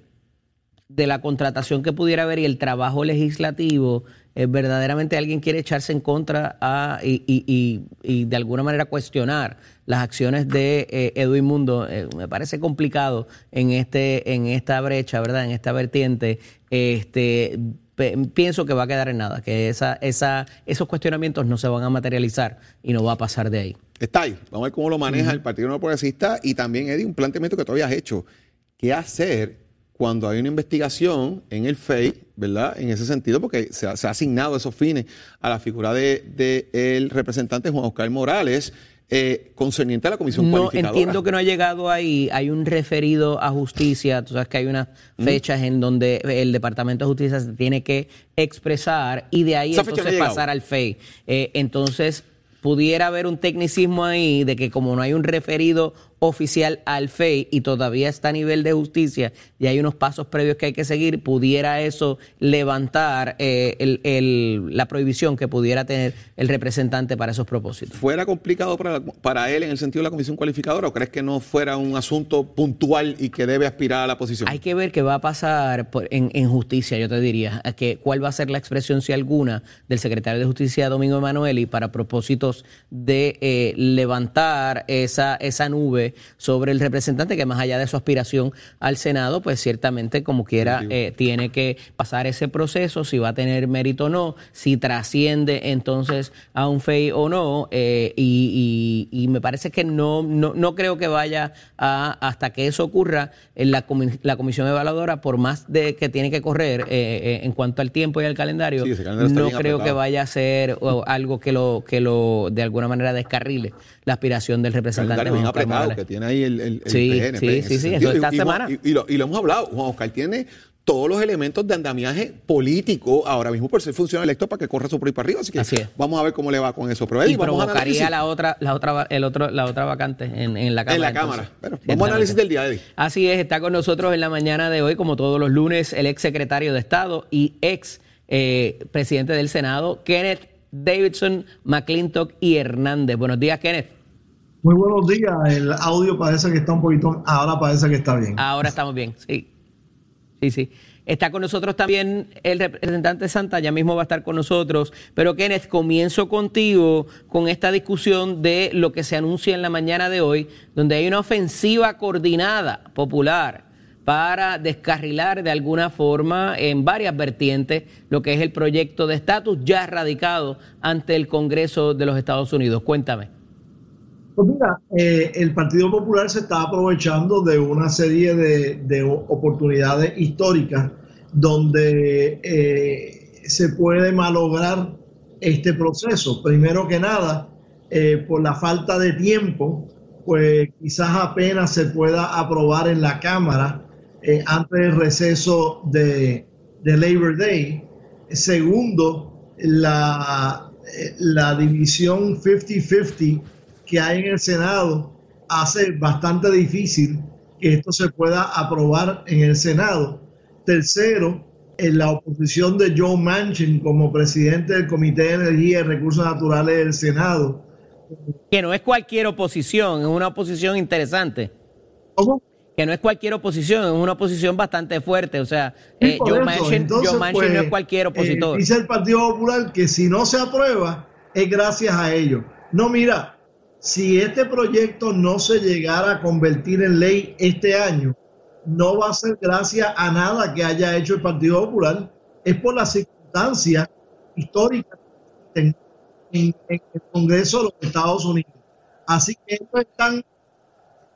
de la contratación que pudiera haber y el trabajo legislativo, eh, verdaderamente alguien quiere echarse en contra a, y, y- y- y de alguna manera cuestionar las acciones de eh, Edwin Mundo, eh, me parece complicado en este en esta brecha, ¿verdad? En esta vertiente, este pienso que va a quedar en nada, que esa, esa, esos cuestionamientos no se van a materializar y no va a pasar de ahí. Está ahí. Vamos a ver cómo lo maneja el Partido No Progresista y también, Eddie, un planteamiento que tú habías hecho. ¿Qué hacer cuando hay una investigación en el FEI, ¿verdad? En ese sentido, porque se ha, se ha asignado esos fines a la figura del de, el representante Juan Oscar Morales, eh, concerniente a la comisión No cualificadora. entiendo que no ha llegado ahí. Hay un referido a justicia. Tú sabes que hay unas fechas en donde el Departamento de Justicia se tiene que expresar y de ahí Esa entonces pasar al FEI. Eh, entonces, pudiera haber un tecnicismo ahí de que como no hay un referido oficial al FEI y todavía está a nivel de justicia y hay unos pasos previos que hay que seguir, pudiera eso levantar eh, el- el- la prohibición que pudiera tener el representante para esos propósitos. ¿Fuera complicado para, para él en el sentido de la comisión cualificadora o crees que no fuera un asunto puntual y que debe aspirar a la posición? Hay que ver qué va a pasar por- en, en justicia, yo te diría, a que cuál va a ser la expresión, si alguna, del secretario de Justicia, Domingo Emanueli, para propósitos de eh, levantar esa, esa nube sobre el representante, que más allá de su aspiración al Senado, pues ciertamente, como quiera, eh, tiene que pasar ese proceso, si va a tener mérito o no, si trasciende entonces a un FEI o no, eh, y, y- y me parece que no, no, no creo que vaya a, hasta que eso ocurra, en la, la comisión evaluadora, por más de que tiene que correr eh, eh, en cuanto al tiempo y al calendario, Sí, no creo que vaya a ser o, algo que lo, que lo de alguna manera descarrile la aspiración del representante. bien Juan Oscar apretado Morales. que tiene ahí el, el, el Sí, PNP sí, sí, sí, eso esta y, semana. y- y lo, y lo hemos hablado, Juan Oscar tiene todos los elementos de andamiaje político ahora mismo por ser funcionario electo para que corra su por ahí para arriba, así que Así vamos a ver cómo le va con eso. Pero Eddie, y vamos provocaría la otra, la otra, el otro, la otra vacante en, en la cámara. en la entonces. Cámara. Vamos a análisis del día, Eddie. Así es, está con nosotros en la mañana de hoy, como todos los lunes, el ex secretario de Estado y ex eh, presidente del Senado, Kenneth Davidson, McClintock y Hernández. Buenos días, Kenneth. Muy buenos días. El audio parece que está un poquito. Ahora parece que está bien. Ahora estamos bien, sí. Sí, sí. Está con nosotros también el representante Santa, ya mismo va a estar con nosotros. Pero Kenneth, comienzo contigo con esta discusión de lo que se anuncia en la mañana de hoy, donde hay una ofensiva coordinada popular para descarrilar de alguna forma en varias vertientes lo que es el proyecto de estatus ya radicado ante el Congreso de los Estados Unidos. Cuéntame. Pues mira, eh, el Partido Popular se está aprovechando de una serie de, de oportunidades históricas donde eh, se puede malograr este proceso. Primero que nada, eh, por la falta de tiempo, pues quizás apenas se pueda aprobar en la Cámara eh, antes del receso de, de Labor Day. Segundo, la, la división 50-50 que hay en el Senado hace bastante difícil que esto se pueda aprobar en el Senado. Tercero, en la oposición de Joe Manchin como presidente del Comité de Energía y Recursos Naturales del Senado. Que no es cualquier oposición, es una oposición interesante. ¿Cómo? Que no es cualquier oposición, es una oposición bastante fuerte. O sea, eh, Joe. Manchin, Entonces, Joe Manchin pues, no es cualquier eh, opositor. dice el Partido Popular que si no se aprueba es gracias a ellos. No, mira, si este proyecto no se llegara a convertir en ley este año, no va a ser gracias a nada que haya hecho el Partido Popular, es por las circunstancias históricas en, en- en el Congreso de los Estados Unidos. Así que ellos están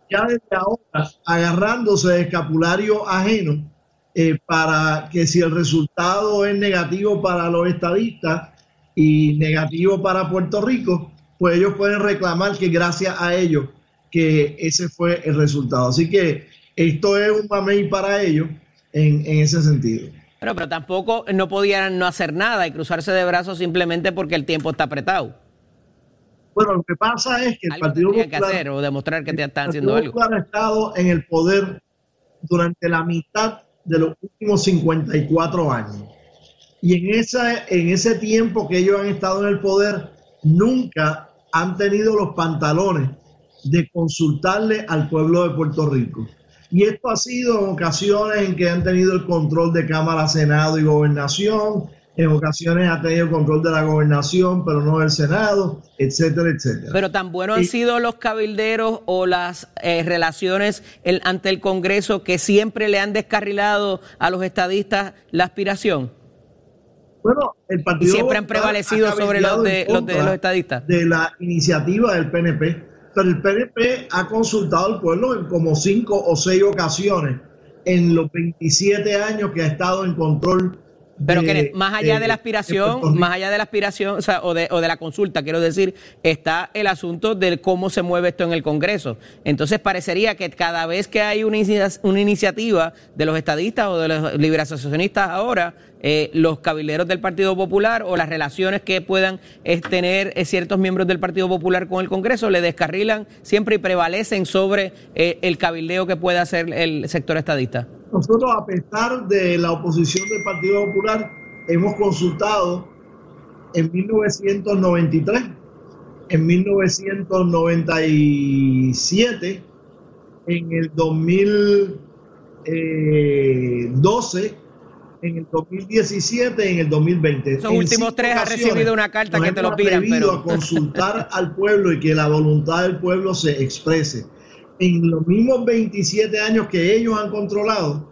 ya desde ahora agarrándose de escapulario ajeno eh, para que si el resultado es negativo para los estadistas y negativo para Puerto Rico, pues ellos pueden reclamar que gracias a ellos que ese fue el resultado. Así que esto es un mamey para ellos en, en ese sentido. Pero, pero tampoco no podían no hacer nada y cruzarse de brazos simplemente porque el tiempo está apretado. Bueno, lo que pasa es que el Partido tendrían que Popular- hacer o demostrar que te están haciendo Partido algo. Popular ha estado en el poder durante la mitad de los últimos 54 años. Y en, esa, en ese tiempo que ellos han estado en el poder, nunca han tenido los pantalones de consultarle al pueblo de Puerto Rico. Y esto ha sido en ocasiones en que han tenido el control de Cámara, Senado y Gobernación, en ocasiones ha tenido control de la Gobernación, pero no del Senado, etcétera, etcétera. Pero tan buenos han Y- sido los cabilderos o las eh, relaciones el- ante el Congreso que siempre le han descarrilado a los estadistas la aspiración. Bueno, el Y Partido siempre han prevalecido ha sobre los de, los de los estadistas. de la iniciativa del PNP, pero el PNP ha consultado al pueblo en como cinco o seis ocasiones en los 27 años que ha estado en control. Pero que más allá de, la aspiración, más allá de la aspiración, o, sea, o, de, o de la consulta, quiero decir, está el asunto de cómo se mueve esto en el Congreso. Entonces parecería que cada vez que hay una, inicia- una iniciativa de los estadistas o de los liberacionistas ahora, eh, los cabilderos del Partido Popular o las relaciones que puedan eh, tener eh, ciertos miembros del Partido Popular con el Congreso le descarrilan siempre y prevalecen sobre eh, el cabildeo que pueda hacer el sector estadista. Nosotros, a pesar de la oposición del Partido Popular, hemos consultado en 1993, en 1997, en el 2012, en el 2017 y en el 2020. Esos En últimos tres ocasiones recibido una carta que te viran, atrevido pero- a consultar al pueblo y que la voluntad del pueblo se exprese. En los mismos 27 años que ellos han controlado,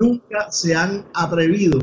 nunca se han atrevido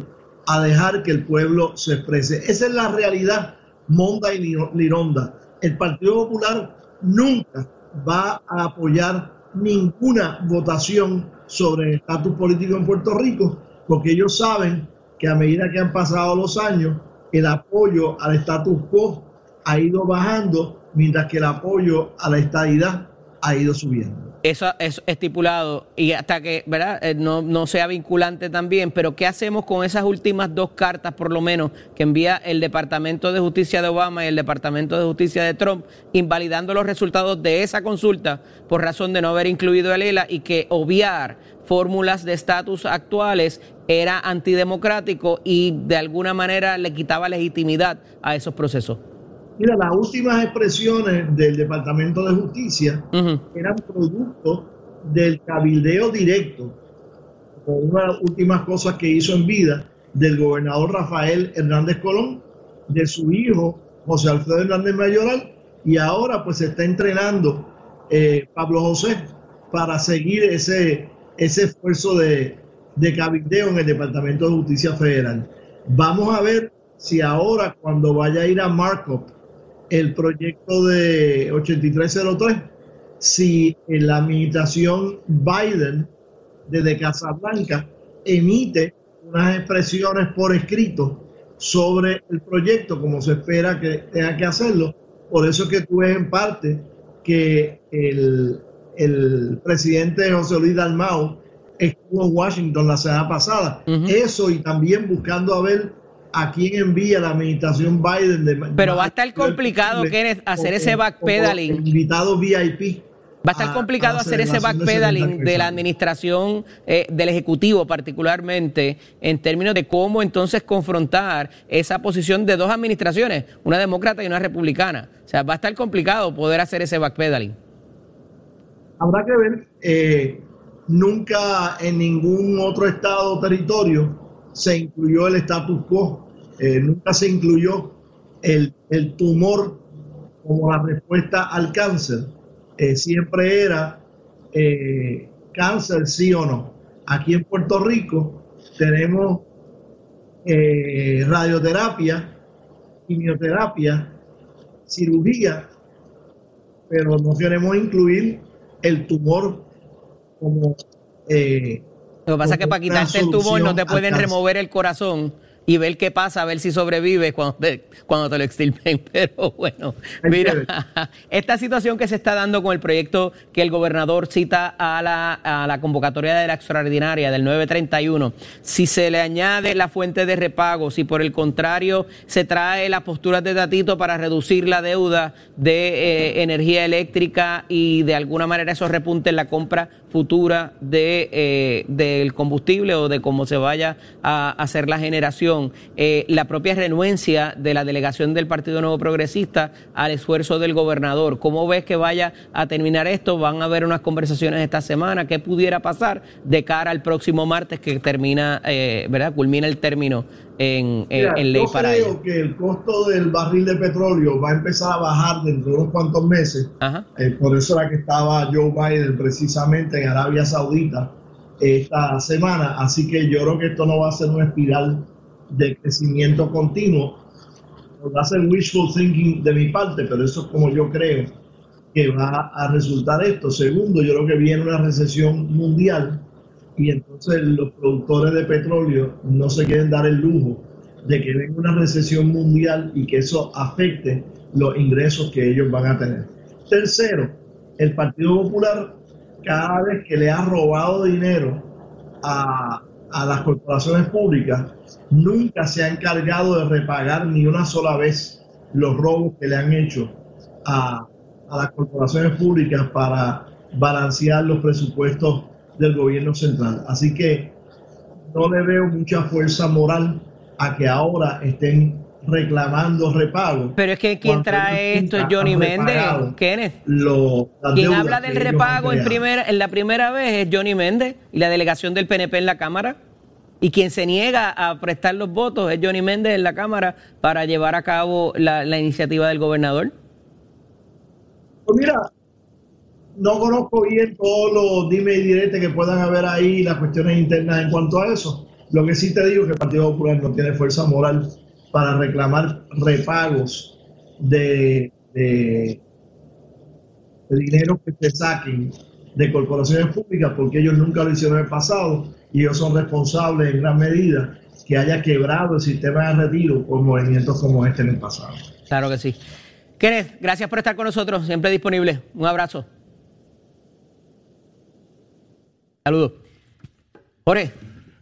a dejar que el pueblo se exprese. Esa es la realidad, Monda y Liro- Lironda. El Partido Popular nunca va a apoyar ninguna votación sobre el estatus político en Puerto Rico, porque ellos saben que a medida que han pasado los años, el apoyo al status quo ha ido bajando, mientras que el apoyo a la estadidad ha ido subiendo. Eso es estipulado y hasta que verdad Eh, no, no sea vinculante también, pero ¿qué hacemos con esas últimas dos cartas, por lo menos, que envía el Departamento de Justicia de Obama y el Departamento de Justicia de Trump, invalidando los resultados de esa consulta por razón de no haber incluido el ELA y que obviar fórmulas de estatus actuales era antidemocrático y de alguna manera le quitaba legitimidad a esos procesos? Mira, las últimas expresiones del Departamento de Justicia eran producto del cabildeo directo, con una de las últimas cosas que hizo en vida del gobernador Rafael Hernández Colón, de su hijo José Alfredo Hernández Mayoral, y ahora pues se está entrenando eh, Pablo José para seguir ese, ese esfuerzo de, de cabildeo en el Departamento de Justicia Federal. Vamos a ver si ahora cuando vaya a ir a Markup el proyecto de 8303 si la administración Biden desde Casablanca emite unas expresiones por escrito sobre el proyecto como se espera que tenga que hacerlo. Por eso es que tú ves en parte que el, el presidente José Luis Dalmau estuvo en Washington la semana pasada. Eso y también buscando a ver a quién envía la administración Biden. De, Pero va a estar complicado, Kenneth, hacer ese backpedaling. Invitado VIP. Va a estar complicado hacer ese backpedaling de la administración, eh, del Ejecutivo particularmente, en términos de cómo entonces confrontar esa posición de dos administraciones, una demócrata y una republicana. O sea, va a estar complicado poder hacer ese backpedaling. Habrá que ver, eh, nunca en ningún otro estado o territorio se incluyó el status quo, eh, nunca se incluyó el, el tumor como la respuesta al cáncer eh, siempre era eh, cáncer, sí o no. Aquí en Puerto Rico tenemos radioterapia, quimioterapia, cirugía, pero no queremos incluir el tumor como... Lo que pasa es que para quitarte el tumor no te pueden remover el corazón y ver qué pasa, a ver si sobrevives cuando te, cuando te lo extirpen. (laughs) Pero bueno, mira, (laughs) esta situación que se está dando con el proyecto que el gobernador cita a la, a la convocatoria de la extraordinaria del 931, si se le añade la fuente de repago, si por el contrario se trae las posturas de Tatito para reducir la deuda de eh, energía eléctrica y de alguna manera eso repunte en la compra futura de, eh, del combustible o de cómo se vaya a hacer la generación, eh, la propia renuencia de la delegación del Partido Nuevo Progresista al esfuerzo del gobernador. ¿Cómo ves que vaya a terminar esto? ¿Van a haber unas conversaciones esta semana? ¿Qué pudiera pasar de cara al próximo martes que termina, eh, ¿verdad? Culmina el término en, ley para creo que el costo del barril de petróleo va a empezar a bajar dentro de unos cuantos meses. Eh, por eso era que estaba Joe Biden precisamente Arabia Saudita esta semana. Así que yo creo que esto no va a ser una espiral de crecimiento continuo. Va a ser wishful thinking de mi parte, pero eso es como yo creo que va a resultar esto. Segundo, yo creo que viene una recesión mundial y entonces los productores de petróleo no se quieren dar el lujo de que venga una recesión mundial y que eso afecte los ingresos que ellos van a tener. Tercero, el Partido Popular cada vez que le ha robado dinero a, a las corporaciones públicas, nunca se ha encargado de repagar ni una sola vez los robos que le han hecho a, a las corporaciones públicas para balancear los presupuestos del gobierno central. Así que no le veo mucha fuerza moral a que ahora estén reclamando repago. Pero es que quien trae esto es Johnny Méndez, Kenneth. quien habla del repago en, primera, en la primera vez es Johnny Méndez y la delegación del PNP en la Cámara. Y quien se niega a prestar los votos es Johnny Méndez en la Cámara para llevar a cabo la, la iniciativa del gobernador. Pues mira, no conozco bien todos los dime y diretes que puedan haber ahí, las cuestiones internas en cuanto a eso. Lo que sí te digo es que el Partido Popular no tiene fuerza moral para reclamar repagos de, de, dinero que se saquen de corporaciones públicas porque ellos nunca lo hicieron en el pasado y ellos son responsables en gran medida que haya quebrado el sistema de retiro por movimientos como este en el pasado. Claro que sí. Kenneth, gracias por estar con nosotros, siempre disponible. Un abrazo. Saludos. Jorge,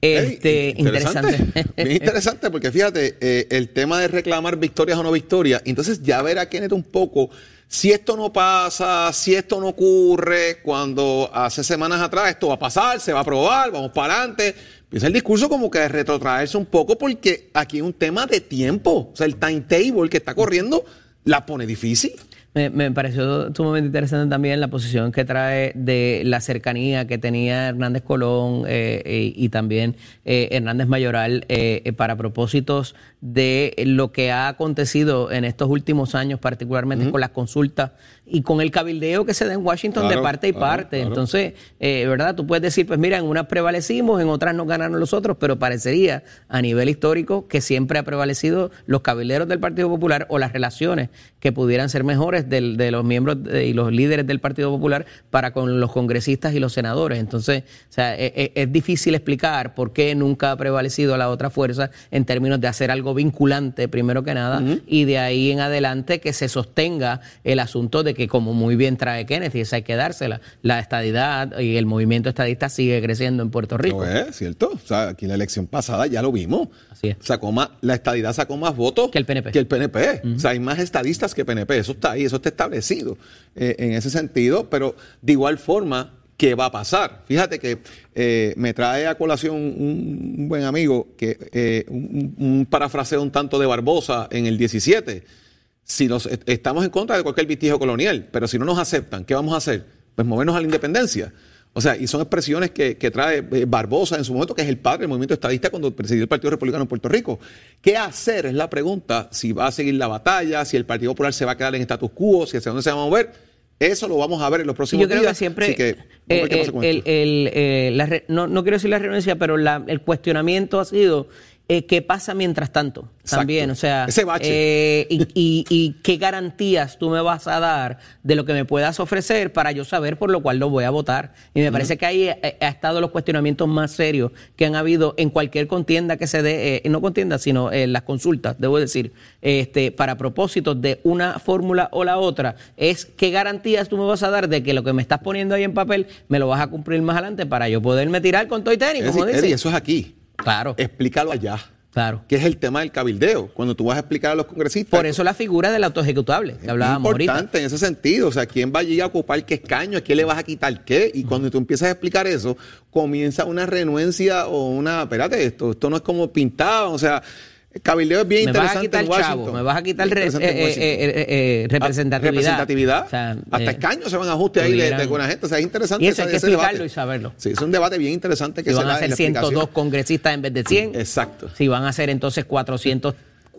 este, interesante. (laughs) Bien interesante porque fíjate, eh, el tema de reclamar victorias o no victorias, entonces ya verá Kenneth un poco si esto no pasa, si esto no ocurre, cuando hace semanas atrás esto va a pasar, se va a aprobar, vamos para adelante. Empieza el discurso como que de retrotraerse un poco porque aquí es un tema de tiempo. O sea, el timetable que está corriendo la pone difícil. Me, me pareció sumamente interesante también la posición que trae de la cercanía que tenía Hernández Colón eh, eh, y también eh, Hernández Mayoral eh, eh, para propósitos de lo que ha acontecido en estos últimos años, particularmente con las consultas y con el cabildeo que se da en Washington de parte y claro, parte. claro. Entonces, eh, ¿verdad? Tú puedes decir, pues mira, en unas prevalecimos, en otras no ganaron los otros, pero parecería a nivel histórico que siempre ha prevalecido los cabilderos del Partido Popular o las relaciones que pudieran ser mejores del- de los miembros de- y los líderes del Partido Popular para con los congresistas y los senadores. Entonces, o sea, e- e- es, difícil explicar por qué nunca ha prevalecido la otra fuerza en términos de hacer algo vinculante, primero que nada, y de ahí en adelante que se sostenga el asunto de que, como muy bien trae Kenneth, y esa hay que dársela, la estadidad y el movimiento estadista sigue creciendo en Puerto Rico. Es, ¿cierto? O sea, aquí en la elección pasada ya lo vimos. Así es. Sacó más, la estadidad sacó más votos Que el PNP. Que el PNP. O sea, hay más estadistas que PNP. Eso está ahí, eso está establecido eh, en ese sentido. Pero de igual forma, ¿qué va a pasar? Fíjate que eh, me trae a colación un, un buen amigo que eh, un, un parafraseo un tanto de Barbosa en el 17. Si est- estamos en contra de cualquier vestigio colonial, pero si no nos aceptan, ¿qué vamos a hacer? Pues movernos a la independencia. O sea, y son expresiones que, que trae eh, Barbosa en su momento, que es el padre del movimiento estadista cuando presidió el Partido Republicano en Puerto Rico. ¿Qué hacer? Es la pregunta. Si va a seguir la batalla, si el Partido Popular se va a quedar en status quo, si hacia dónde se va a mover. Eso lo vamos a ver en los próximos yo creo días. que siempre, Así que, eh, el- el- eh, la no, no quiero decir la renuncia, pero la- el cuestionamiento ha sido eh, qué pasa mientras tanto. También, o sea, Ese bache. eh, y, y- y qué garantías tú me vas a dar de lo que me puedas ofrecer para yo saber por lo cual lo voy a votar. Y me parece que ahí ha, ha estado los cuestionamientos más serios que han habido en cualquier contienda que se dé, eh, no contienda, sino en las consultas, debo decir, este, para propósitos de una fórmula o la otra, es qué garantías tú me vas a dar de que lo que me estás poniendo ahí en papel me lo vas a cumplir más adelante para yo poderme tirar con todo y tenis, Eddie, como dice. Eddie, eso es aquí. Claro, Explícalo allá. claro. Que es el tema del cabildeo. Cuando tú vas a explicar a los congresistas. Por eso la figura del autoejecutable que hablábamos ahorita. importante en ese sentido. O sea, ¿quién va allí a ocupar qué escaño? ¿A quién le vas a quitar qué? Y cuando tú empiezas a explicar eso, comienza una renuencia o una. Espérate, esto, esto no es como pintado. O sea, el cabildeo es bien me vas interesante quitar en Washington. chavo, me vas a quitar re- eh, Washington. eh, eh, eh, representatividad. representatividad. O sea, Hasta eh, escaños se van a ajuste ahí de, de buena gente. O sea, es interesante Y eso hay que explicarlo debate. y saberlo. Sí, es un debate bien interesante que Si se van a da ser la 102 explicación. congresistas en vez de 100. Exacto. Si van a ser entonces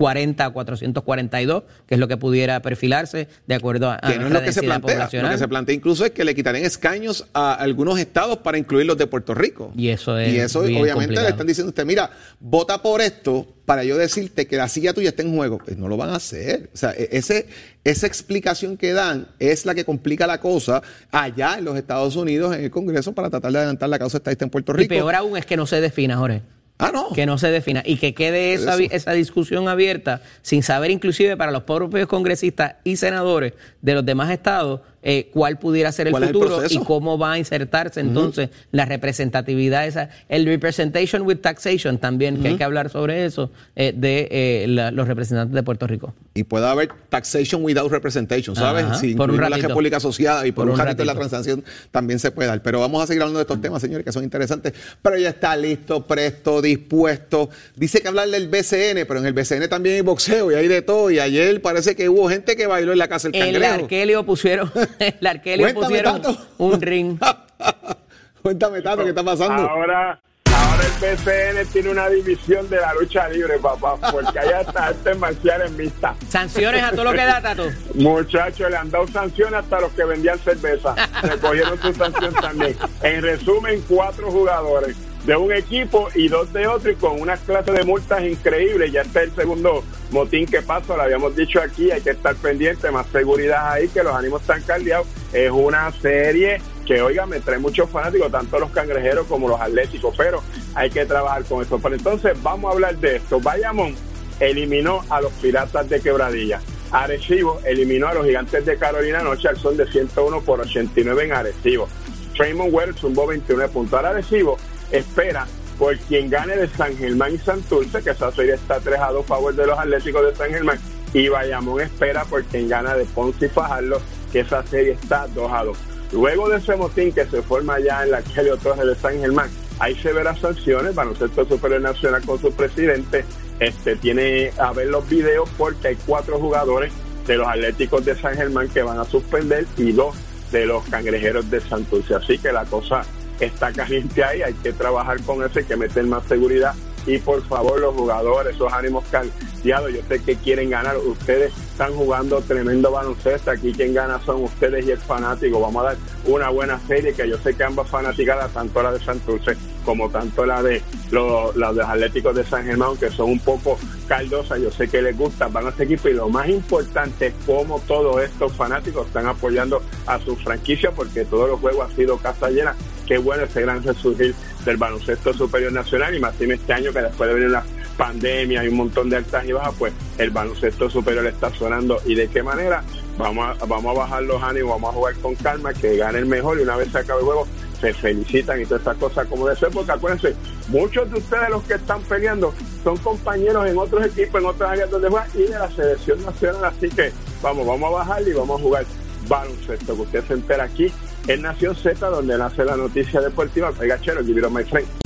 440 o 442, que es lo que pudiera perfilarse de acuerdo a, a que no es lo que se plantea. Lo que se plantea incluso es que le quitarían escaños a algunos estados para incluir los de Puerto Rico. Y eso es Y eso obviamente complicado. le están diciendo a usted, mira, vota por esto para yo decirte que la silla tuya está en juego. Pues no lo van a hacer. O sea, e- ese, esa explicación que dan es la que complica la cosa allá en los Estados Unidos, en el Congreso, para tratar de adelantar la causa estadista en Puerto Y Rico. peor aún es que no se defina, Jorge. Ah, no. que no se defina y que quede esa, esa discusión abierta sin saber inclusive para los propios congresistas y senadores de los demás estados eh, cuál pudiera ser el ¿Cuál es el futuro y cómo va a insertarse entonces la representatividad esa el representation with taxation también que hay que hablar sobre eso eh, de eh, la- los representantes de Puerto Rico Y puede haber taxation without representation, ¿sabes? Ajá, si por un la ratito. República Asociada y por, Por un ratito de la ratito. transacción también se puede dar. Pero vamos a seguir hablando de estos temas, señores, que son interesantes. Pero ya está listo, presto, dispuesto. Dice que hablar del BCN, pero en el BCN también hay boxeo y hay de todo. Y ayer parece que hubo gente que bailó en la casa del el cangrejo. Arkelio pusieron (laughs) (laughs) el Arkelio pusieron Tato. un ring (laughs) Cuéntame, Tato, ¿qué está pasando? Ahora, ahora el BCN tiene una división de la lucha libre, papá, porque hay hasta artes marciales mixtas. sanciones a todo lo que da Tato (laughs) Muchachos, le han dado sanciones hasta los que vendían cerveza. Recogieron su sanción también. En resumen, cuatro jugadores de un equipo y dos de otro y con unas clases de multas increíbles. Ya está el segundo motín que pasa, lo habíamos dicho aquí, hay que estar pendiente, más seguridad ahí, que los ánimos están caldeados. Es una serie que, oiga, me trae muchos fanáticos, tanto los cangrejeros como los atléticos, pero hay que trabajar con eso. Pero entonces vamos a hablar de esto. Bayamón eliminó a los Piratas de Quebradilla. Arecibo eliminó a los Gigantes de Carolina anoche al son de 101 por 89 en Arecibo. Raymond Wells zumbó 29 puntos. Ahora Arecibo espera por quien gane de San Germán y Santurce, que esa serie está 3 a 2 a favor de los Atléticos de San Germán. Y Bayamón espera por quien gana de Ponce y Fajardo, que esa serie está 2 a 2. Luego de ese motín que se forma ya en la Kelly Torres de San Germán, hay severas sanciones. Baloncesto Superior Nacional con su presidente este, tiene a ver los videos porque hay cuatro jugadores de los Atléticos de San Germán que van a suspender y dos de los Cangrejeros de Santurce. Así que la cosa está caliente ahí, hay que trabajar con eso, hay que meter más seguridad. Y por favor los jugadores, esos ánimos caldeados, yo sé que quieren ganar, ustedes están jugando tremendo baloncesto, aquí quien gana son ustedes y el fanático, vamos a dar una buena serie que yo sé que ambas fanaticadas, tanto la de Santurce como tanto la de los, Atléticos de San Germán, que son un poco caldosas, yo sé que les gusta, van a seguir, y lo más importante es cómo todos estos fanáticos están apoyando a su franquicia, porque todos los juegos han sido casa llena, qué bueno ese gran resurgir del baloncesto superior nacional y más en este año que después de venir la pandemia y un montón de altas y bajas, pues el baloncesto superior está sonando. Y de qué manera vamos a, vamos a bajar los ánimos, vamos a jugar con calma, que gane el mejor y una vez se acabe el juego se felicitan y todas estas cosas como de ser, porque acuérdense, muchos de ustedes los que están peleando son compañeros en otros equipos, en otras áreas donde juegan y de la selección nacional, así que vamos, vamos a bajar y vamos a jugar baloncesto, que usted se entera aquí en Nación Z, donde nace la noticia deportiva. Oiga, chero, give it my.